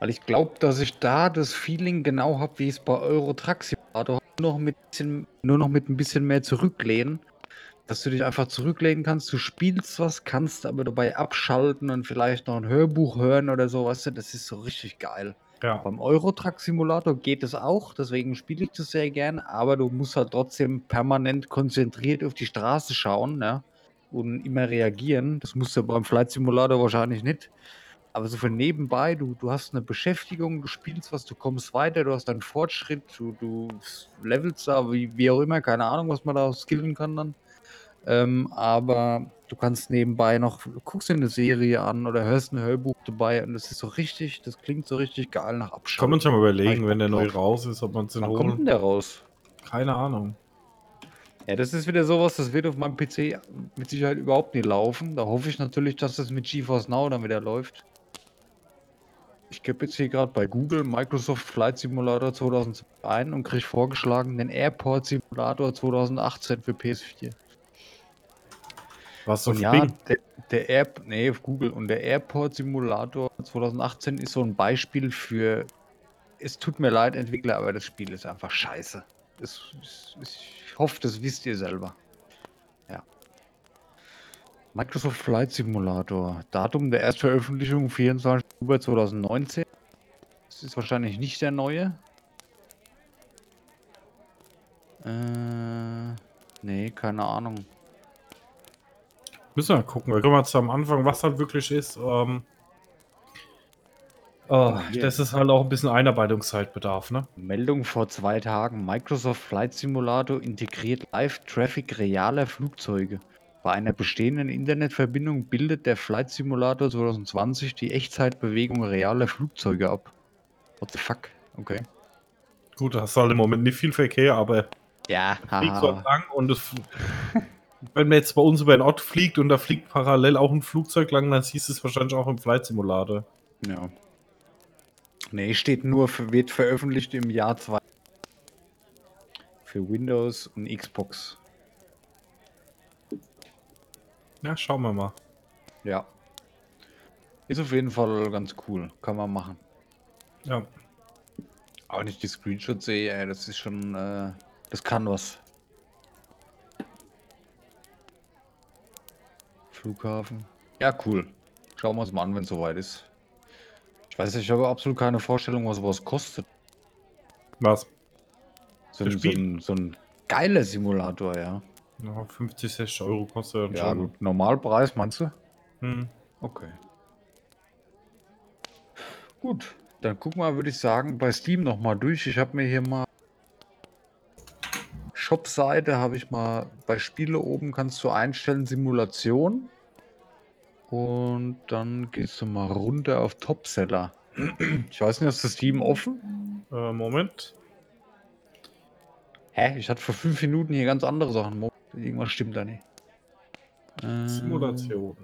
Weil ich glaube, dass ich da das Feeling genau habe, wie es bei Euro Truck Simulator noch mit bisschen, nur noch mit ein bisschen mehr zurücklehnen. Dass du dich einfach zurücklehnen kannst, du spielst was, kannst aber dabei abschalten und vielleicht noch ein Hörbuch hören oder so, weißt du, das ist so richtig geil. Ja, Beim Eurotruck Simulator geht es auch, deswegen spiele ich das sehr gern, aber du musst halt trotzdem permanent konzentriert auf die Straße schauen, ja, und immer reagieren. Das musst du beim Flight Simulator wahrscheinlich nicht. Aber so für nebenbei, du, du hast eine Beschäftigung, du spielst was, du kommst weiter, du hast einen Fortschritt, du, du levelst da, wie, wie auch immer, keine Ahnung, was man da skillen kann dann. Ähm, aber du kannst nebenbei noch, guckst dir eine Serie an oder hörst ein Hörbuch dabei und das ist so richtig, das klingt so richtig geil nach kann Abschalten. man sich mal überlegen, wenn der neu raus ist, ob man es den Wann kommt denn holen. der raus? Keine Ahnung. Ja, das ist wieder sowas, das wird auf meinem PC mit Sicherheit überhaupt nicht laufen. Da hoffe ich natürlich, dass das mit GeForce Now dann wieder läuft. Ich gebe jetzt hier gerade bei Google Microsoft Flight Simulator 2002 ein und kriege vorgeschlagen den Airport Simulator 2018 für PS4. Was so Und ja, der, der Air, nee, auf Google und der Airport Simulator 2018 ist so ein Beispiel für. Es tut mir leid, Entwickler, aber das Spiel ist einfach scheiße. Das, ist- ich hoffe, das wisst ihr selber. Ja. Microsoft Flight Simulator. Datum der Erstveröffentlichung 24. Oktober 2019. Das ist wahrscheinlich nicht der neue. Äh, nee, keine Ahnung. Müssen wir mal gucken. Wir können jetzt am Anfang, was halt wirklich ist. Ähm, oh, das ist halt auch ein bisschen Einarbeitungszeitbedarf, ne? Meldung vor zwei Tagen. Microsoft Flight Simulator integriert Live-Traffic realer Flugzeuge. Bei einer bestehenden Internetverbindung bildet der Flight Simulator 2020 die Echtzeitbewegung realer Flugzeuge ab. What the fuck? Okay. Gut, da hast du halt im Moment nicht viel Verkehr, aber Ja, fliegt so lang und es, wenn man jetzt bei uns über den Ort fliegt und da fliegt parallel auch ein Flugzeug lang, dann siehst du es wahrscheinlich auch im Flight Simulator. Ja. Nee, steht nur, für, wird veröffentlicht im Jahr 2. Für Windows und Xbox. Ja, schauen wir mal. Ja. Ist auf jeden Fall ganz cool. Kann man machen. Ja. Aber wenn ich die Screenshots sehe, ey, das ist schon, äh, das kann was. Flughafen. Ja, cool. Schauen wir uns mal an, wenn es soweit ist. Ich weiß nicht, ich habe absolut keine Vorstellung, was sowas kostet. Was? So, ein, so, ein, so ein geiler Simulator, ja. Ja, 50, 60 Euro kostet dann Ja, schon. gut. Normalpreis, meinst du? Hm. Okay. Gut, dann guck mal, würde ich sagen, bei Steam noch mal durch. Ich habe mir hier mal Shop-Seite habe ich mal bei Spiele oben kannst du einstellen Simulation und dann gehst du mal runter auf Topseller. Ich weiß nicht, ist das Steam offen? Äh, Moment. Hä? Ich hatte vor fünf Minuten hier ganz andere Sachen. Irgendwas stimmt da nicht. Äh, Simulation.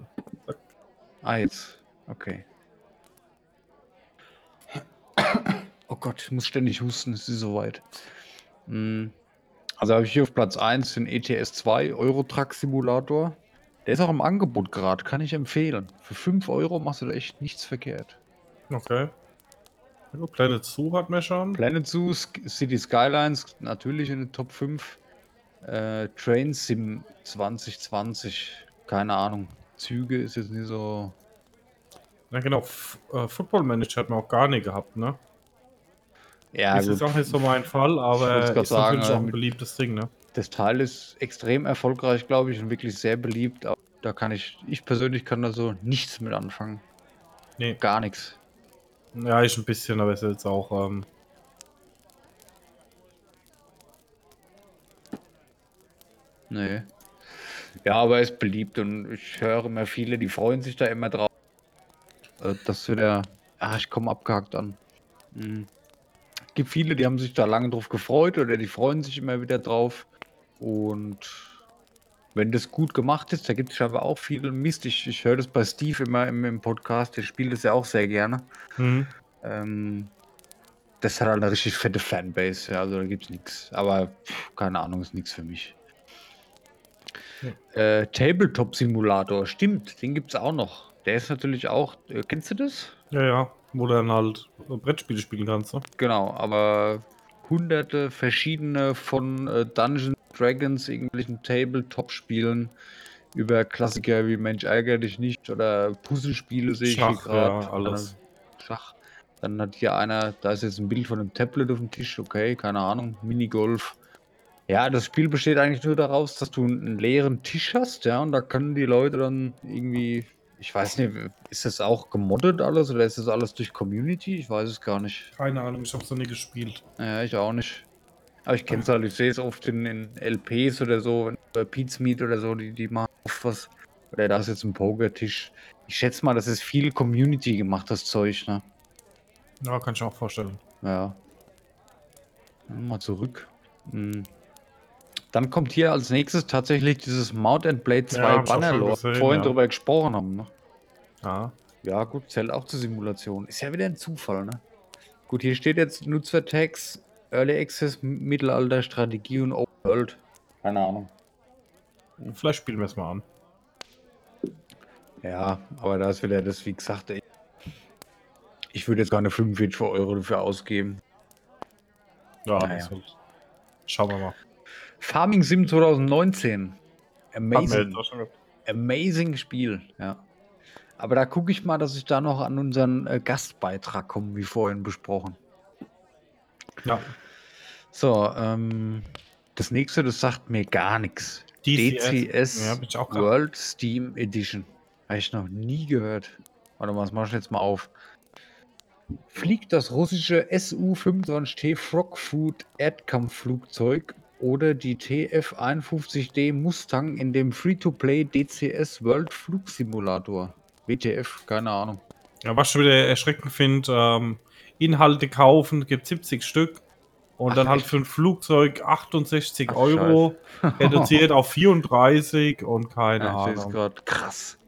Ah, jetzt. Okay. Oh Gott, ich muss ständig husten, es ist soweit. Hm. Also habe ich hier auf Platz 1 den ETS 2 Eurotruck Simulator. Der ist auch im Angebot gerade, kann ich empfehlen. Für 5 Euro machst du da echt nichts verkehrt. Okay. Ja, Planet Zoo hat mir schon. Planet Zoo, City Skylines, natürlich in den Top 5. Äh, Train Sim 2020, keine Ahnung. Züge ist jetzt nicht so. Ja, genau. F äh, Football Manager hat man auch gar nicht gehabt, ne? Ja, das ist auch nicht so mein Fall, aber ist natürlich sagen, auch ein mit- beliebtes Ding, ne? Das Teil ist extrem erfolgreich, glaube ich, und wirklich sehr beliebt. Aber da kann ich, ich persönlich kann da so nichts mit anfangen. Nee. Gar nichts. Ja, ich ein bisschen, aber ist jetzt auch. Ähm, Nee. Ja, aber er ist beliebt und ich höre immer viele, die freuen sich da immer drauf. Äh, Das wieder. Ah, ich komme abgehakt an. Mhm. Gibt viele, die haben sich da lange drauf gefreut oder die freuen sich immer wieder drauf. Und wenn das gut gemacht ist, da gibt es scheinbar auch viel Mist. Ich, ich höre das bei Steve immer im, im Podcast, der spielt das ja auch sehr gerne. mhm. Ähm, das hat halt eine richtig fette Fanbase, ja, also da gibt's nichts. Aber pff, keine Ahnung, ist nichts für mich. Äh, Tabletop Simulator, stimmt, den gibt's auch noch. Der ist natürlich auch, äh, kennst du das? Ja, ja. Wo du dann halt Brettspiele spielen kannst, ne? Genau, aber hunderte verschiedene von äh, Dungeons Dragons, irgendwelchen Tabletop-Spielen über Klassiker wie Mensch ärger dich nicht oder Puzzlespiele sehe ich hier gerade. ja, alles. Schach. Dann hat hier einer, da ist jetzt ein Bild von einem Tablet auf dem Tisch, okay, keine Ahnung, Minigolf. Ja, das Spiel besteht eigentlich nur daraus, dass du einen leeren Tisch hast, ja, und da können die Leute dann irgendwie, ich weiß nicht, ist das auch gemoddet alles oder ist das alles durch Community? Ich weiß es gar nicht. Keine Ahnung, ich hab's noch nie gespielt. Ja, ich auch nicht. Aber ich kenne es halt, ich sehe es oft in, in LPs oder so, bei Pete's Meat oder so, die, die machen oft was. Oder da ist jetzt ein Pokertisch. Ich schätze mal, das ist viel Community gemacht, das Zeug, ne? Ja, kann ich mir auch vorstellen. Ja. Mal zurück. Hm. Dann kommt hier als nächstes tatsächlich dieses Mount and Blade 2 Ja, Bannerlord, vorhin ja. drüber gesprochen haben. Ne? Ja. Ja, gut, zählt auch zur Simulation. Ist ja wieder ein Zufall, ne? Gut, hier steht jetzt Nutzertags, Early Access, Mittelalter, Strategie und Open World. Keine Ahnung. Vielleicht spielen wir es mal an. Ja, aber da ist wieder das, wie gesagt, ey. ich würde jetzt keine 45 Euro dafür ausgeben. Ja, Naja. wird- Schauen wir mal. Farming Sim 2019. Hatten wir Amazing. Amazing Spiel, ja. Aber da gucke ich mal, dass ich da noch an unseren äh, Gastbeitrag komme, wie vorhin besprochen. Ja. So, ähm, das nächste, das sagt mir gar nichts. DCS Ja, auch grad- World Steam Edition. Habe ich noch nie gehört. Warte mal, das mache ich jetzt mal auf. Fliegt das russische Su-25T Frogfood Erdkampfflugzeug oder die TF-51D Mustang in dem Free-to-Play DCS World Flugsimulator? WTF, keine Ahnung. Ja, was ich wieder erschreckend finde, ähm, Inhalte kaufen, gibt 70 Stück Und Ach, dann halt für ein Flugzeug 68 Ach, Euro, Scheiße. reduziert auf 34 und keine Ja, Ahnung. grad. Krass.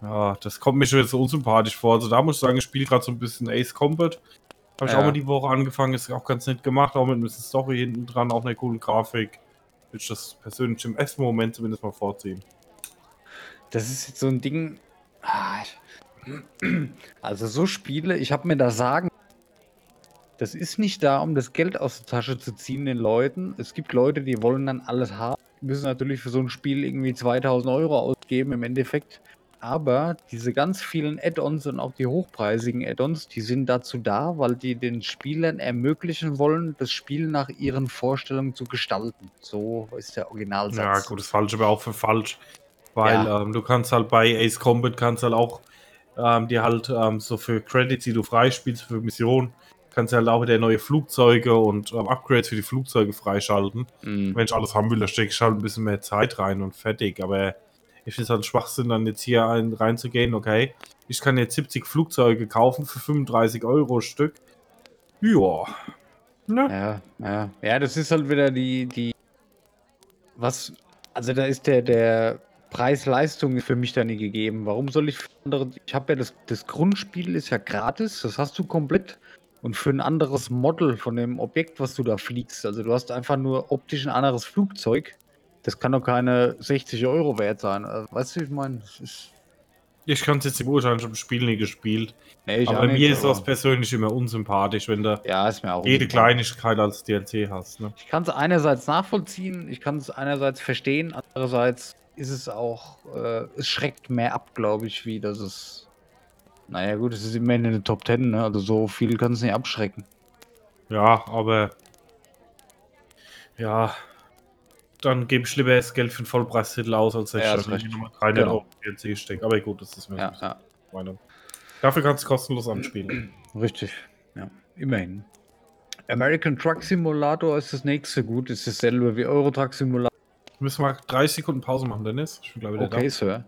Ja, das kommt mir schon jetzt so unsympathisch vor. Also da muss ich sagen, ich spiele gerade so ein bisschen Ace Combat. Habe ich Ja. auch mal die Woche angefangen, ist auch ganz nett gemacht, auch mit ein bisschen Story hinten dran, auch eine coole Grafik. Würde ich das persönlich im ersten Moment zumindest mal vorziehen. Das ist jetzt so ein Ding. Ah, (clears throat) Also so Spiele, ich habe mir da sagen, das ist nicht da, um das Geld aus der Tasche zu ziehen den Leuten. Es gibt Leute, die wollen dann alles haben, müssen natürlich für so ein Spiel irgendwie 2000 Euro ausgeben im Endeffekt. Aber diese ganz vielen Add-ons und auch die hochpreisigen Add-ons, die sind dazu da, weil die den Spielern ermöglichen wollen, das Spiel nach ihren Vorstellungen zu gestalten. So ist der Originalsatz. Ja, gut, das Falsche aber auch für falsch. Weil Ja. ähm, du kannst halt bei Ace Combat kannst halt auch ähm, dir halt ähm, so für Credits, die du freispielst für Missionen, kannst du halt auch wieder neue Flugzeuge und ähm, Upgrades für die Flugzeuge freischalten. Mhm. Wenn ich alles haben will, da stecke ich halt ein bisschen mehr Zeit rein und fertig. Aber ich finde es halt Schwachsinn, dann jetzt hier ein, reinzugehen, okay, ich kann jetzt 70 Flugzeuge kaufen für 35 Euro Stück. Ja. Ne? Ja, ja. Ja, das ist halt wieder die, die. Was. Also da ist der, der Preis-Leistung ist für mich da nie gegeben. Warum soll ich für andere. Ich habe ja das, das Grundspiel ist ja gratis, das hast du komplett. Und für ein anderes Model von dem Objekt, was du da fliegst, also du hast einfach nur optisch ein anderes Flugzeug. Das kann doch keine 60 Euro wert sein. Also, weißt du, wie ich meine? Ich kann es jetzt im Urteil schon im Spiel nie gespielt. Nee, aber nicht, mir ist das persönlich immer unsympathisch, wenn du Ja, jede. Kleinigkeit als DLC hast. Ne? Ich kann es einerseits nachvollziehen, ich kann es einerseits verstehen, andererseits ist es auch, äh, es schreckt mehr ab, glaube ich, wie das es. Naja, gut, es ist immerhin in den Top Ten, ne? also so viel kann es nicht abschrecken. Ja, aber ja, dann gebe ich lieber das Geld für einen Vollpreistitel aus, als dass Ja, ich dann nochmal 300 Genau. Euro DLC stecke. Aber gut, das ist mir Ja, ja, Meinung. Dafür kannst du kostenlos anspielen. richtig. Ja, immerhin. American Truck Simulator ist das nächste gut, ist dasselbe wie Euro Truck Simulator. Müssen wir 30 Sekunden Pause machen, Dennis? Ich bin glaube wieder Okay, Sir.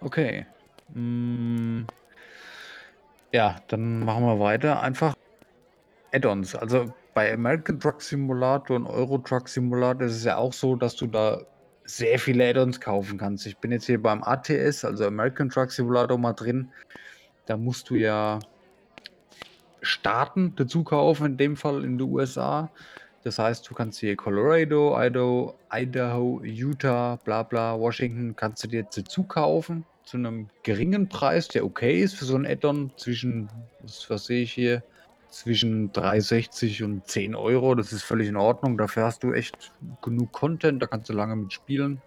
Okay. Mm, ja, dann machen wir weiter. Einfach Add-ons. Also bei American Truck Simulator und Euro Truck Simulator ist es ja auch so, dass du da sehr viele Add-ons kaufen kannst. Ich bin jetzt hier beim ATS, also American Truck Simulator mal drin. Da musst du ja Staaten dazu kaufen, in dem Fall in den USA. Das heißt, du kannst hier Colorado, Idaho, Idaho, Utah, bla bla, Washington, kannst du dir dazu kaufen zu einem geringen Preis, der okay ist für so ein Add-on zwischen, was, was sehe ich hier, zwischen 3,60 und 10 Euro. Das ist völlig in Ordnung. Dafür hast du echt genug Content, da kannst du lange mitspielen.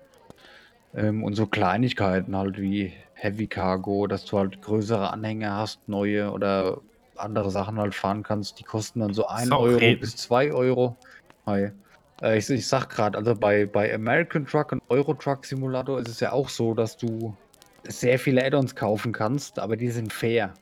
Ähm, und so Kleinigkeiten halt wie Heavy Cargo, dass du halt größere Anhänger hast, neue oder andere Sachen halt fahren kannst. Die kosten dann so 1 auch Euro reden. bis 2 Euro. Hi. Äh, ich, ich sag gerade, also bei, bei American Truck und Euro Truck Simulator ist es ja auch so, dass du sehr viele Add-ons kaufen kannst, aber die sind fair.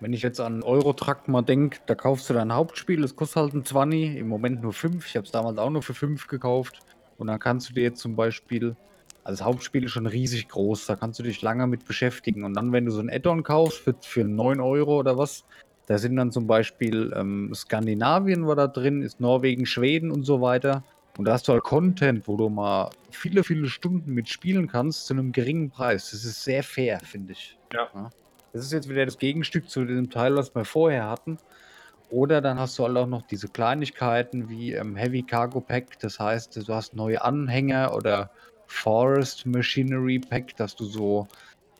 Wenn ich jetzt an Euro Truck mal denke, da kaufst du dein Hauptspiel, das kostet halt ein 20, im Moment nur 5. Ich habe es damals auch nur für 5 gekauft. Und dann kannst du dir jetzt zum Beispiel, also das Hauptspiel ist schon riesig groß, da kannst du dich lange mit beschäftigen. Und dann, wenn du so ein Add-on kaufst für, für 9 Euro oder was, da sind dann zum Beispiel ähm, Skandinavien war da drin, ist Norwegen, Schweden und so weiter. Und da hast du halt Content, wo du mal viele, viele Stunden mitspielen kannst zu einem geringen Preis. Das ist sehr fair, finde ich. Ja. Das ist jetzt wieder das Gegenstück zu dem Teil, was wir vorher hatten. Oder dann hast du halt auch noch diese Kleinigkeiten wie ähm, Heavy Cargo Pack. Das heißt, du hast neue Anhänger oder Forest Machinery Pack, dass du so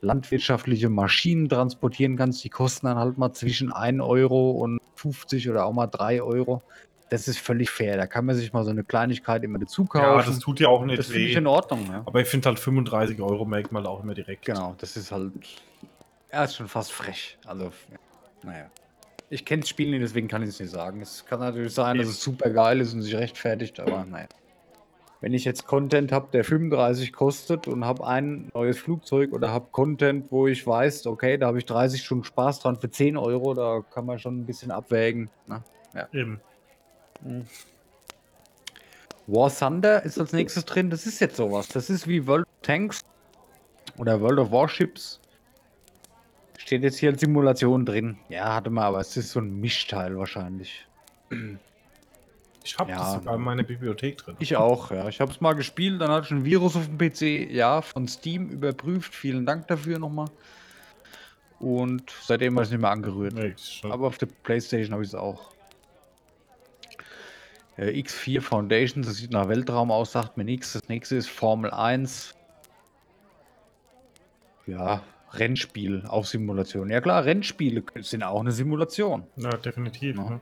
landwirtschaftliche Maschinen transportieren kannst. Die kosten dann halt mal zwischen 1 Euro und 50 oder auch mal 3 Euro. Das ist völlig fair. Da kann man sich mal so eine Kleinigkeit immer dazu kaufen. Ja, das tut ja auch nicht das finde ich weh. in Ordnung. Ja. Aber ich finde halt 35 Euro merkt man auch immer direkt. Genau, das ist halt. Er ist schon fast frech. Also, ja. naja. Ich kenne das Spiel nicht, deswegen kann ich es nicht sagen. Es kann natürlich sein, dass es super geil ist und sich rechtfertigt, aber naja. Wenn ich jetzt Content habe, der 35 kostet und habe ein neues Flugzeug oder habe Content, wo ich weiß, okay, da habe ich 30 Stunden Spaß dran für 10 Euro, da kann man schon ein bisschen abwägen. Ne? Eben. War Thunder ist als nächstes drin. Das ist jetzt sowas. Das ist wie World of Tanks oder World of Warships. Steht jetzt hier als Simulation drin. Ja, hatte mal, aber es ist so ein Mischteil wahrscheinlich. Ich habe Ja. das sogar in meiner Bibliothek drin. Ich auch, ja. Ich habe es mal gespielt, dann hatte ich ein Virus auf dem PC, ja, von Steam überprüft. Vielen Dank dafür nochmal. Und seitdem habe ich es nicht mehr angerührt. Nee, Aber auf der Playstation habe ich es auch. Äh, X4 Foundation, das sieht nach Weltraum aus, sagt mir nichts. Das nächste ist Formel 1. Ja, Rennspiel, auch Simulation. Ja klar, Rennspiele sind auch eine Simulation. ja, definitiv. Ja. Ne?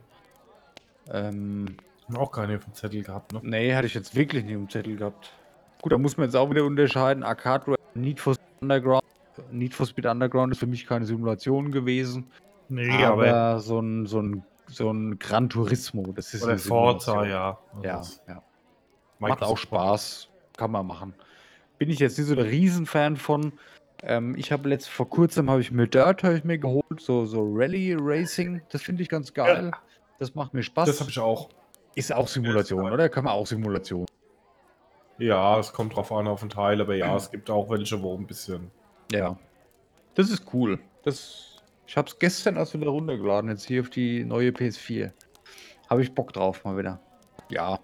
Ähm, Haben auch keine auf dem Zettel gehabt, ne? nee, hatte ich jetzt wirklich nicht im Zettel gehabt. Gut, da muss man jetzt auch wieder unterscheiden. Arcade Need for Speed Underground. Need for Speed Underground ist für mich keine Simulation gewesen. Nee, aber aber. so ein, so ein, so ein Gran Turismo, das ist Oder Forza, ja. Ja, ja. Macht auch Spaß. Kann man machen. Bin ich jetzt nicht so der Riesenfan von. Ähm, ich habe letzt vor kurzem habe ich mir Dirt ich mir geholt, so, so Rally Racing. Das finde ich ganz geil. Das macht mir Spaß. Das habe ich auch. Ist auch Simulation, oder? Kann man auch Simulation. Ja, es kommt drauf an auf den Teil, aber ja, es gibt auch welche, wo ein bisschen. Ja. Das ist cool. Das, ich habe es gestern erst wieder runtergeladen, jetzt hier auf die neue PS4. Habe ich Bock drauf mal wieder. Ja.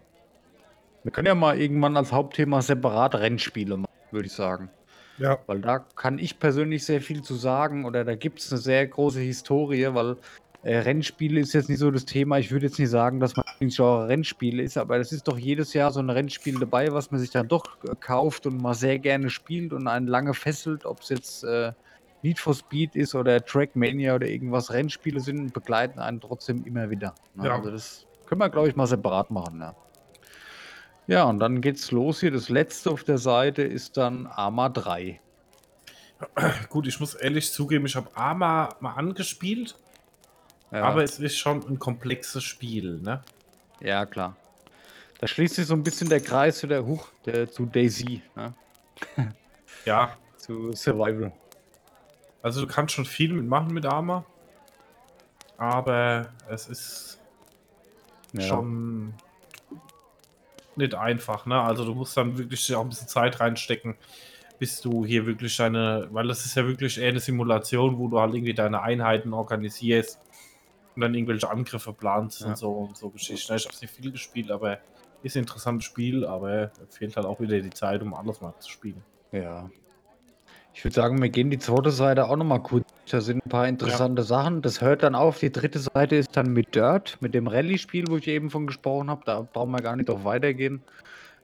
Wir können ja mal irgendwann als Hauptthema separat Rennspiele machen, würde ich sagen. Ja. Weil da kann ich persönlich sehr viel zu sagen oder da gibt es eine sehr große Historie, weil äh, Rennspiele ist jetzt nicht so das Thema. Ich würde jetzt nicht sagen, dass man Genre Rennspiele ist, aber es ist doch jedes Jahr so ein Rennspiel dabei, was man sich dann doch äh, kauft und mal sehr gerne spielt und einen lange fesselt, ob es jetzt äh, Need for Speed ist oder Trackmania oder irgendwas. Rennspiele sind begleiten einen trotzdem immer wieder. Ne? Ja. Also das können wir, glaube ich, mal separat machen. Ja. Ja, und dann geht's los hier. Das letzte auf der Seite ist dann Arma 3. (clears throat) Gut, ich muss ehrlich zugeben, ich habe Arma mal angespielt, Ja, aber es ist schon ein komplexes Spiel, ne? ja klar. Da schließt sich so ein bisschen der Kreis zu der Huch, der, zu Daisy, ne? Ja, (laughs) zu Survival. Also du kannst schon viel mitmachen mit Arma, aber es ist Ja. schon nicht einfach, ne? Also du musst dann wirklich auch ein bisschen Zeit reinstecken, bis du hier wirklich deine, weil das ist ja wirklich eher eine Simulation, wo du halt irgendwie deine Einheiten organisierst und dann irgendwelche Angriffe planst Ja. und so und so Geschichten. Ich habe nicht viel gespielt, aber ist ein interessantes Spiel, aber fehlt halt auch wieder die Zeit, um alles mal zu spielen. Ja. Ich würde sagen, wir gehen die zweite Seite auch nochmal kurz. Da sind ein paar interessante Sachen. Das hört dann auf. Die dritte Seite ist dann mit Dirt, mit dem Rallye-Spiel, wo ich eben von gesprochen habe. Da brauchen wir gar nicht drauf weitergehen.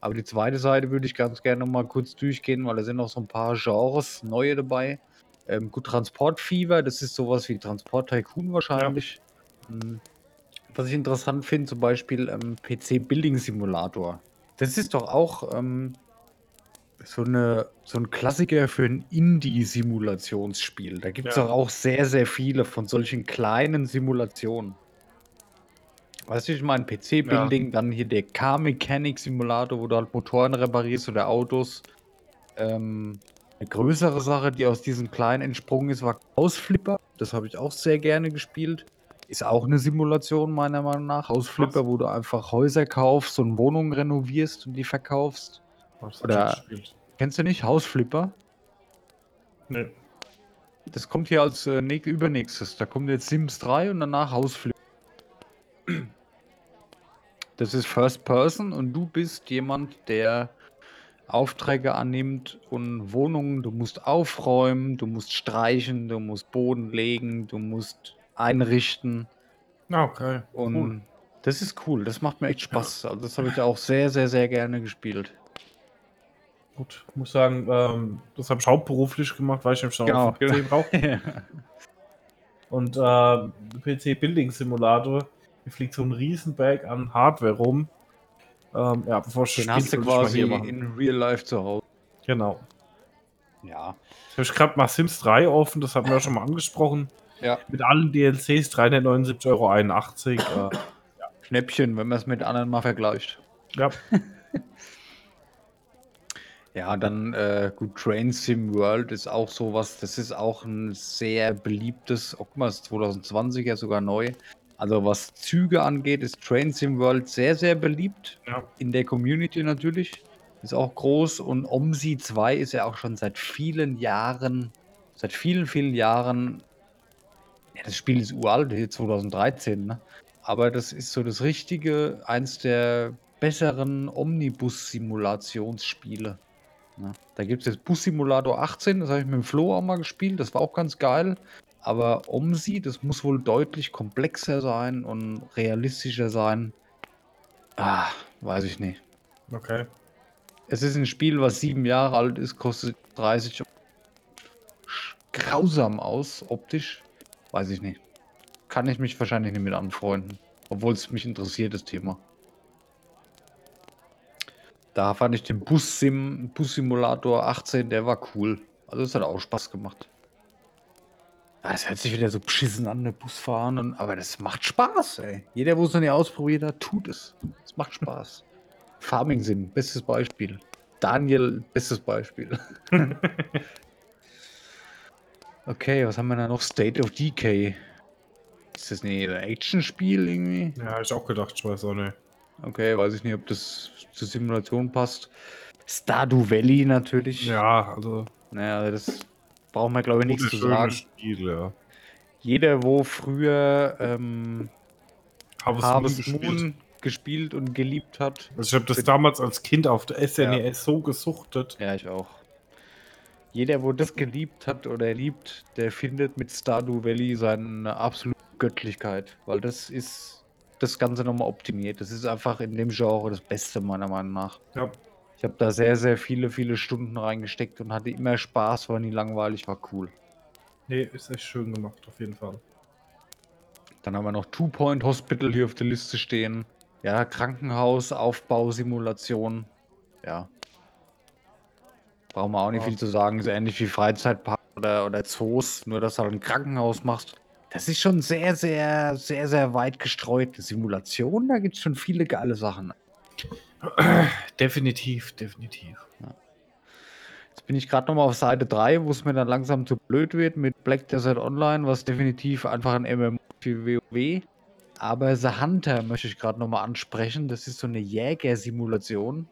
Aber die zweite Seite würde ich ganz gerne nochmal kurz durchgehen, weil da sind noch so ein paar Genres, neue dabei. Ähm, gut, Transportfieber, das ist sowas wie Transport Tycoon wahrscheinlich. Hm. Was ich interessant finde, zum Beispiel ähm, PC Building Simulator. Das ist doch auch ähm, so, eine, so ein Klassiker für ein Indie-Simulationsspiel. Da gibt es Ja. doch auch sehr, sehr viele von solchen kleinen Simulationen. Weißt du, ich meine, PC-Building, dann hier der Car-Mechanic-Simulator, wo du halt Motoren reparierst oder Autos. Ähm, eine größere Sache, die aus diesem kleinen entsprungen ist, war Hausflipper. Das habe ich auch sehr gerne gespielt. Ist auch eine Simulation, meiner Meinung nach. Hausflipper, wo du einfach Häuser kaufst und Wohnungen renovierst und die verkaufst. Was Oder-? Kennst du nicht Hausflipper? Nee. Das kommt hier als äh, näch- übernächstes. Da kommt jetzt Sims 3 und danach Hausflipper. Das ist First Person und du bist jemand, der Aufträge annimmt und Wohnungen, du musst aufräumen, du musst streichen, du musst Boden legen, du musst einrichten Ah, okay. und Cool. das ist cool, das macht mir echt Spaß. Also das habe ich auch sehr, sehr, sehr gerne gespielt. Gut, ich muss sagen, ähm, das habe ich hauptberuflich gemacht, weil ich nämlich noch Genau, auf PC brauche. Und äh, PC Building Simulator, hier fliegt so ein Riesenberg an Hardware rum. Ähm, ja, bevor ich Den hast du quasi in Real Life zu Hause. Genau. Ja. Ich habe gerade mal Sims 3 offen, das haben wir ja schon mal angesprochen. Ja. Mit allen DLCs 379,81 Euro. Äh, Schnäppchen, wenn man es mit anderen mal vergleicht. ja, (laughs) Ja, dann äh, gut, Train Sim World ist auch sowas. Das ist auch ein sehr beliebtes, oh, guck mal, ist 2020 ja sogar neu. Also was Züge angeht, ist Train Sim World sehr, sehr beliebt. ja. In der Community natürlich. Ist auch groß. Und OMSI 2 ist ja auch schon seit vielen Jahren, seit vielen, vielen Jahren, ja, das Spiel ist uralt, hier 2013, ne? aber das ist so das richtige, eins der besseren Omnibus-Simulationsspiele. Ne? Da gibt es jetzt Bus Simulator 18, das habe ich mit dem Flo auch mal gespielt, das war auch ganz geil. Aber OMSI, das muss wohl deutlich komplexer sein und realistischer sein. Ah, weiß ich nicht. Okay. Es ist ein Spiel, was sieben Jahre alt ist, kostet 30 Euro. grausam aus, optisch. Weiß ich nicht. Kann ich mich wahrscheinlich nicht mit anfreunden. Obwohl es mich interessiert, das Thema. Da fand ich den Bus-Sim, Bus-Simulator 18, der war cool. Also es hat auch Spaß gemacht. Ja, das hört sich wieder so beschissen an, der Busfahren. Und, aber das macht Spaß, ey. Jeder, wo es noch nicht ausprobiert hat, tut es. Es macht Spaß. (laughs) Farming Sim, bestes Beispiel. Daniel, bestes Beispiel. (laughs) okay, was haben wir da noch? State of Decay. Ist das nicht ein Action-Spiel irgendwie? Ja, hab ich auch gedacht, ich weiß auch nicht. Okay, weiß ich nicht, ob das zur Simulation passt. Stardew Valley natürlich. Ja, also. Naja, das brauchen wir, glaube ich, nichts zu sagen. Spiel, ja. Jeder, wo früher ähm, Harvest, Harvest Moon Moon gespielt. gespielt und geliebt hat. Also ich habe das damals als Kind auf der SNES so gesuchtet. Ja, ich auch. Jeder, wo das geliebt hat oder liebt, der findet mit Stardew Valley seine absolute Göttlichkeit. Weil das ist das Ganze nochmal optimiert. Das ist einfach in dem Genre das Beste, meiner Meinung nach. Ja. Ich habe da sehr, sehr viele, viele Stunden reingesteckt und hatte immer Spaß, war nie langweilig, war cool. Nee, ist echt schön gemacht, auf jeden Fall. Dann haben wir noch Two Point Hospital hier auf der Liste stehen. Ja, Krankenhaus, Aufbau, Simulation. Ja. Brauchen wir auch nicht Ja. viel zu sagen. Ist ähnlich wie Freizeitpark oder, oder Zoos, nur dass du halt ein Krankenhaus machst. Das ist schon sehr, sehr, sehr, sehr weit gestreut. Simulation, da gibt es schon viele geile Sachen. Definitiv, definitiv. Jetzt bin ich gerade nochmal auf Seite 3, wo es mir dann langsam zu blöd wird mit Black Desert Online, was definitiv einfach ein MMO für WoW. Aber The Hunter möchte ich gerade nochmal ansprechen. Das ist so eine Jägersimulation.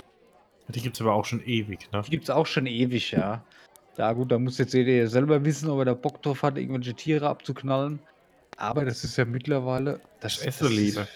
Die gibt es aber auch schon ewig, ne? Die gibt es auch schon ewig, ja. Ja gut, da muss jetzt jeder selber wissen, ob er da Bock drauf hat, irgendwelche Tiere abzuknallen. Aber das ist ja mittlerweile... Das, Das Esseline. ist,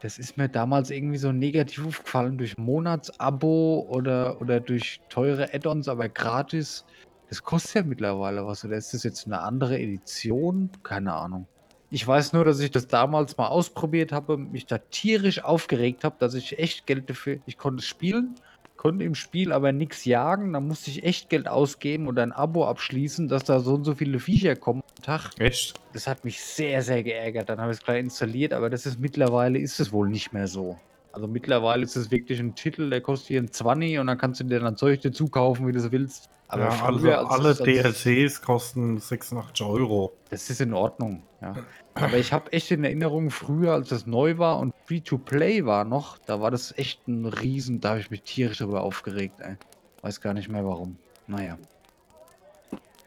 das ist mir damals irgendwie so negativ aufgefallen durch Monatsabo oder, oder durch teure Add-ons, aber gratis. Das kostet ja mittlerweile was. Oder ist das jetzt eine andere Edition? Keine Ahnung. Ich weiß nur, dass ich das damals mal ausprobiert habe, mich da tierisch aufgeregt habe, dass ich echt Geld dafür. Ich konnte es spielen, konnte im Spiel aber nichts jagen. Dann musste ich echt Geld ausgeben oder ein Abo abschließen, dass da so und so viele Viecher kommen am Tag. Echt? Das hat mich sehr, sehr geärgert. Dann habe ich es gleich installiert, aber das ist mittlerweile ist es wohl nicht mehr so. Also mittlerweile ist es wirklich ein Titel, der kostet hier ein 20 und dann kannst du dir dann Zeug dazu kaufen, wie du es willst. Aber ja, also früher, als alle es- als- DLCs kosten 86 Euro. Das ist in Ordnung, ja. Aber ich habe echt in Erinnerung, früher, als das neu war und Free-to-Play war noch, da war das echt ein Riesen, da habe ich mich tierisch darüber aufgeregt, ey. Weiß gar nicht mehr warum. Naja.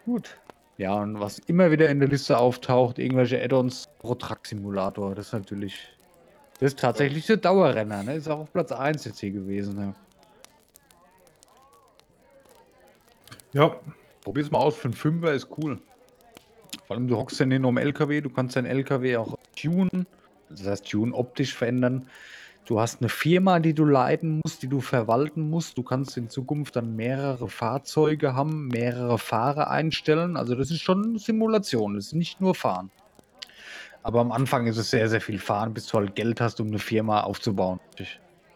Gut. Ja, und was immer wieder in der Liste auftaucht, irgendwelche Add-ons, Pro Truck Simulator, das ist natürlich. Das ist tatsächlich der Dauerrenner, ne? Ist auch auf Platz 1 jetzt hier gewesen, ne? Ja, Probier's mal aus, für einen Fünfer ist cool. Vor allem, du hockst ja nicht nur im LKW, du kannst deinen LKW auch tunen. Das heißt, tunen optisch verändern. Du hast eine Firma, die du leiten musst, die du verwalten musst. Du kannst in Zukunft dann mehrere Fahrzeuge haben, mehrere Fahrer einstellen. Also das ist schon eine Simulation, das ist nicht nur Fahren. Aber am Anfang ist es sehr, sehr viel Fahren, bis du halt Geld hast, um eine Firma aufzubauen.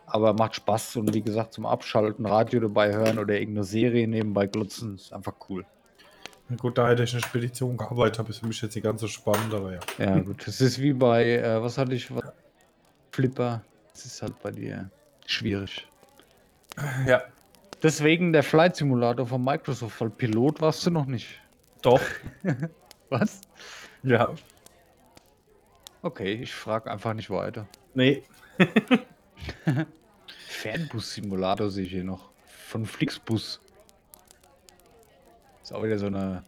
Aber macht Spaß und wie gesagt, zum Abschalten, Radio dabei hören oder irgendeine Serie nebenbei glotzen, ist einfach cool. Na gut, da hätte ich eine Spedition gearbeitet habe, ist für mich jetzt die ganze spannend, aber ja. Ja, gut. Das ist wie bei, äh, was hatte ich? was- Flipper. Das ist halt bei dir schwierig. Ja. Deswegen der Flight Simulator von Microsoft, weil Pilot warst du noch nicht. Doch. (laughs) Was? Ja. Okay, ich frage einfach nicht weiter. Nee. (laughs) Fernbus-Simulator sehe ich hier noch. Von Flixbus. Ist auch wieder so eine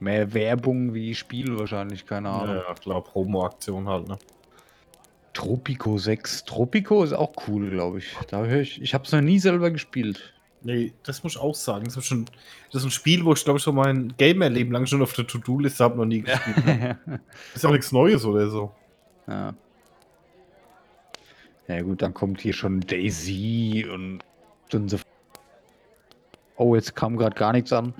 mehr Werbung wie Spiel wahrscheinlich, keine Ahnung. Ja, ich glaube, Promo-Aktion halt, ne? Tropico 6. Tropico ist auch cool, glaube ich. Da höre ich. Ich habe es noch nie selber gespielt. Nee, das muss ich auch sagen. Das ist, schon, das ist ein Spiel, wo ich glaube ich schon mein Gamer-Leben lang schon auf der To-Do-Liste habe, noch nie gespielt. (laughs) ja. Ist auch nichts Neues oder so. Ja gut, dann kommt hier schon Daisy und, und so. Oh, jetzt kam gerade gar nichts an.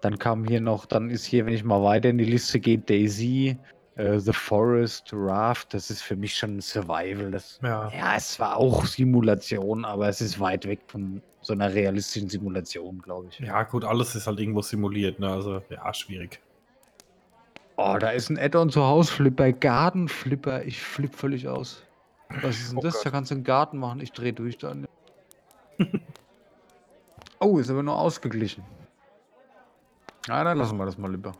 Dann kam hier noch, dann ist hier, wenn ich mal weiter in die Liste gehe, Daisy, äh, The Forest, Raft. Das ist für mich schon Survival. Das, Ja. ja, es war auch Simulation, aber es ist weit weg von so einer realistischen Simulation, glaube ich. Ja, gut, alles ist halt irgendwo simuliert, ne? Also, ja, schwierig. Oh, da ist ein Add-on zu Hause, Flipper, Garden Flipper. Ich flipp völlig aus. Was ist denn Oh das? Gott. Da kannst du einen Garten machen. Ich drehe durch dann. (laughs) oh, ist aber nur ausgeglichen. Ja, dann lassen wir das mal lieber.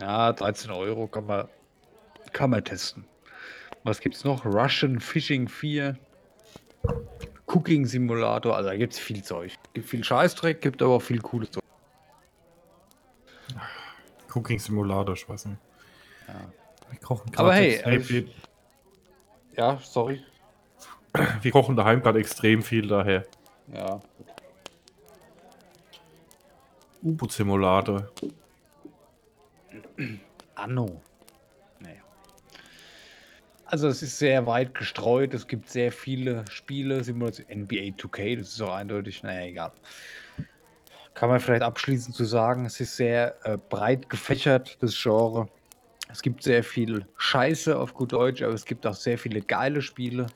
Ja, 13 Euro kann man, kann man testen. Was gibt's noch? Russian Fishing 4. Cooking Simulator. Also da gibt's viel Zeug. Gibt viel Scheißdreck, gibt aber auch viel cooles Zeug. Cooking Simulator, ich weiß nicht. Ja. Wir kochen Aber hey, äh, viel. Ja, sorry. Wir kochen daheim gerade extrem viel daher. Ja. U-Boot-Simulator. Anno. Naja. Also es ist sehr weit gestreut. Es gibt sehr viele Spiele, Simulation, NBA 2K, das ist auch eindeutig, naja, egal. Kann man vielleicht abschließend zu sagen, es ist sehr äh, breit gefächert, das Genre. Es gibt sehr viel Scheiße auf gut Deutsch, aber es gibt auch sehr viele geile Spiele.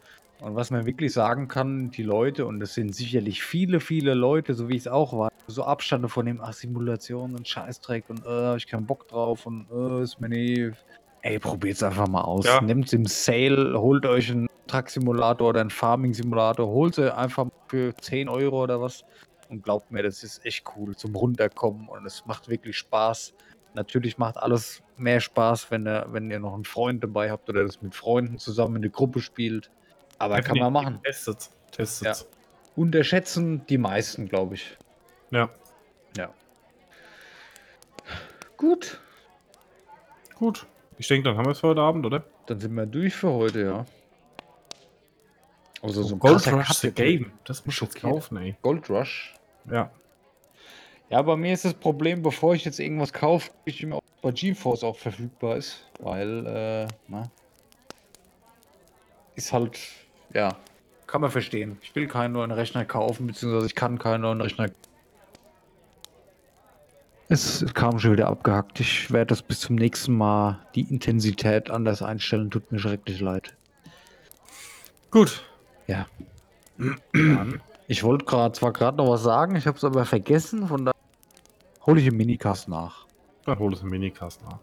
Und was man wirklich sagen kann, die Leute, und das sind sicherlich viele, viele Leute, so wie es auch war, so Abstände von dem, ach, Simulation und Scheißdreck und äh, ich keinen Bock drauf und äh, ist mir nie. Ey, probiert's einfach mal aus. Ja. Nehmt's im Sale, holt euch einen Truck-Simulator oder einen Farming-Simulator, holt sie einfach für 10 Euro oder was. Und glaubt mir, das ist echt cool zum Runterkommen und es macht wirklich Spaß. Natürlich macht alles mehr Spaß, wenn ihr, wenn ihr noch einen Freund dabei habt oder das mit Freunden zusammen in der Gruppe spielt. Aber kann man machen. Testet. Testet. Unterschätzen die meisten, glaube ich. Ja. Ja. Gut, Gut. Ich denke, dann haben wir es für heute Abend, oder? dann sind wir durch für heute, ja. Also so ein Gold Rush the. Game. Das muss ich jetzt kaufen, ey. Gold Rush. Ja. Ja, bei mir ist das Problem, bevor ich jetzt irgendwas kaufe, ich immer bei GeForce auch verfügbar ist, weil, äh, na, ist halt, ja, kann man verstehen. Ich will keinen neuen Rechner kaufen, beziehungsweise ich kann keinen neuen Rechner. Es kam schon wieder abgehackt. Ich werde das bis zum nächsten Mal die Intensität anders einstellen. Tut mir schrecklich leid. Gut. Ja. Ich wollte gerade zwar gerade noch was sagen, ich habe es aber vergessen. Von da hole ich im Minicast nach. Dann hol es im Minicast nach.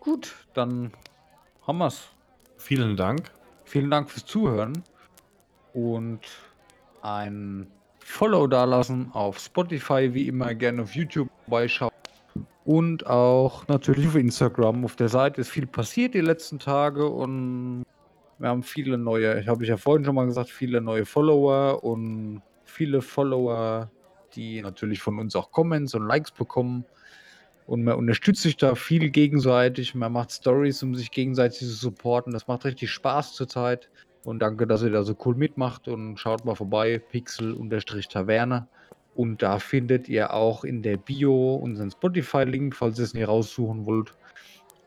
Gut, dann haben wir's. Vielen Dank. Vielen Dank fürs Zuhören und ein Follow dalassen auf Spotify, wie immer gerne auf YouTube vorbeischauen und auch natürlich auf Instagram. Auf der Seite ist viel passiert die letzten Tage und wir haben viele neue, ich habe ich ja vorhin schon mal gesagt, viele neue Follower und viele Follower, die natürlich von uns auch Comments und Likes bekommen. Und man unterstützt sich da viel gegenseitig. Man macht Stories, um sich gegenseitig zu supporten. Das macht richtig Spaß zurzeit. Und danke, dass ihr da so cool mitmacht. Und schaut mal vorbei, Pixel-Taverne. Und da findet ihr auch in der Bio unseren Spotify-Link, falls ihr es nicht raussuchen wollt.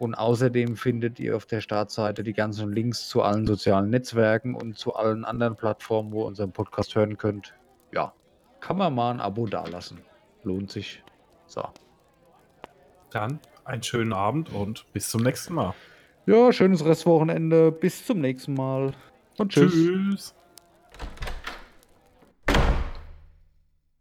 Und außerdem findet ihr auf der Startseite die ganzen Links zu allen sozialen Netzwerken und zu allen anderen Plattformen, wo ihr unseren Podcast hören könnt. Ja, kann man mal ein Abo dalassen. Lohnt sich. So. Dann einen schönen Abend und bis zum nächsten Mal. Ja, schönes Restwochenende. Bis zum nächsten Mal. Und tschüss. Tschüss.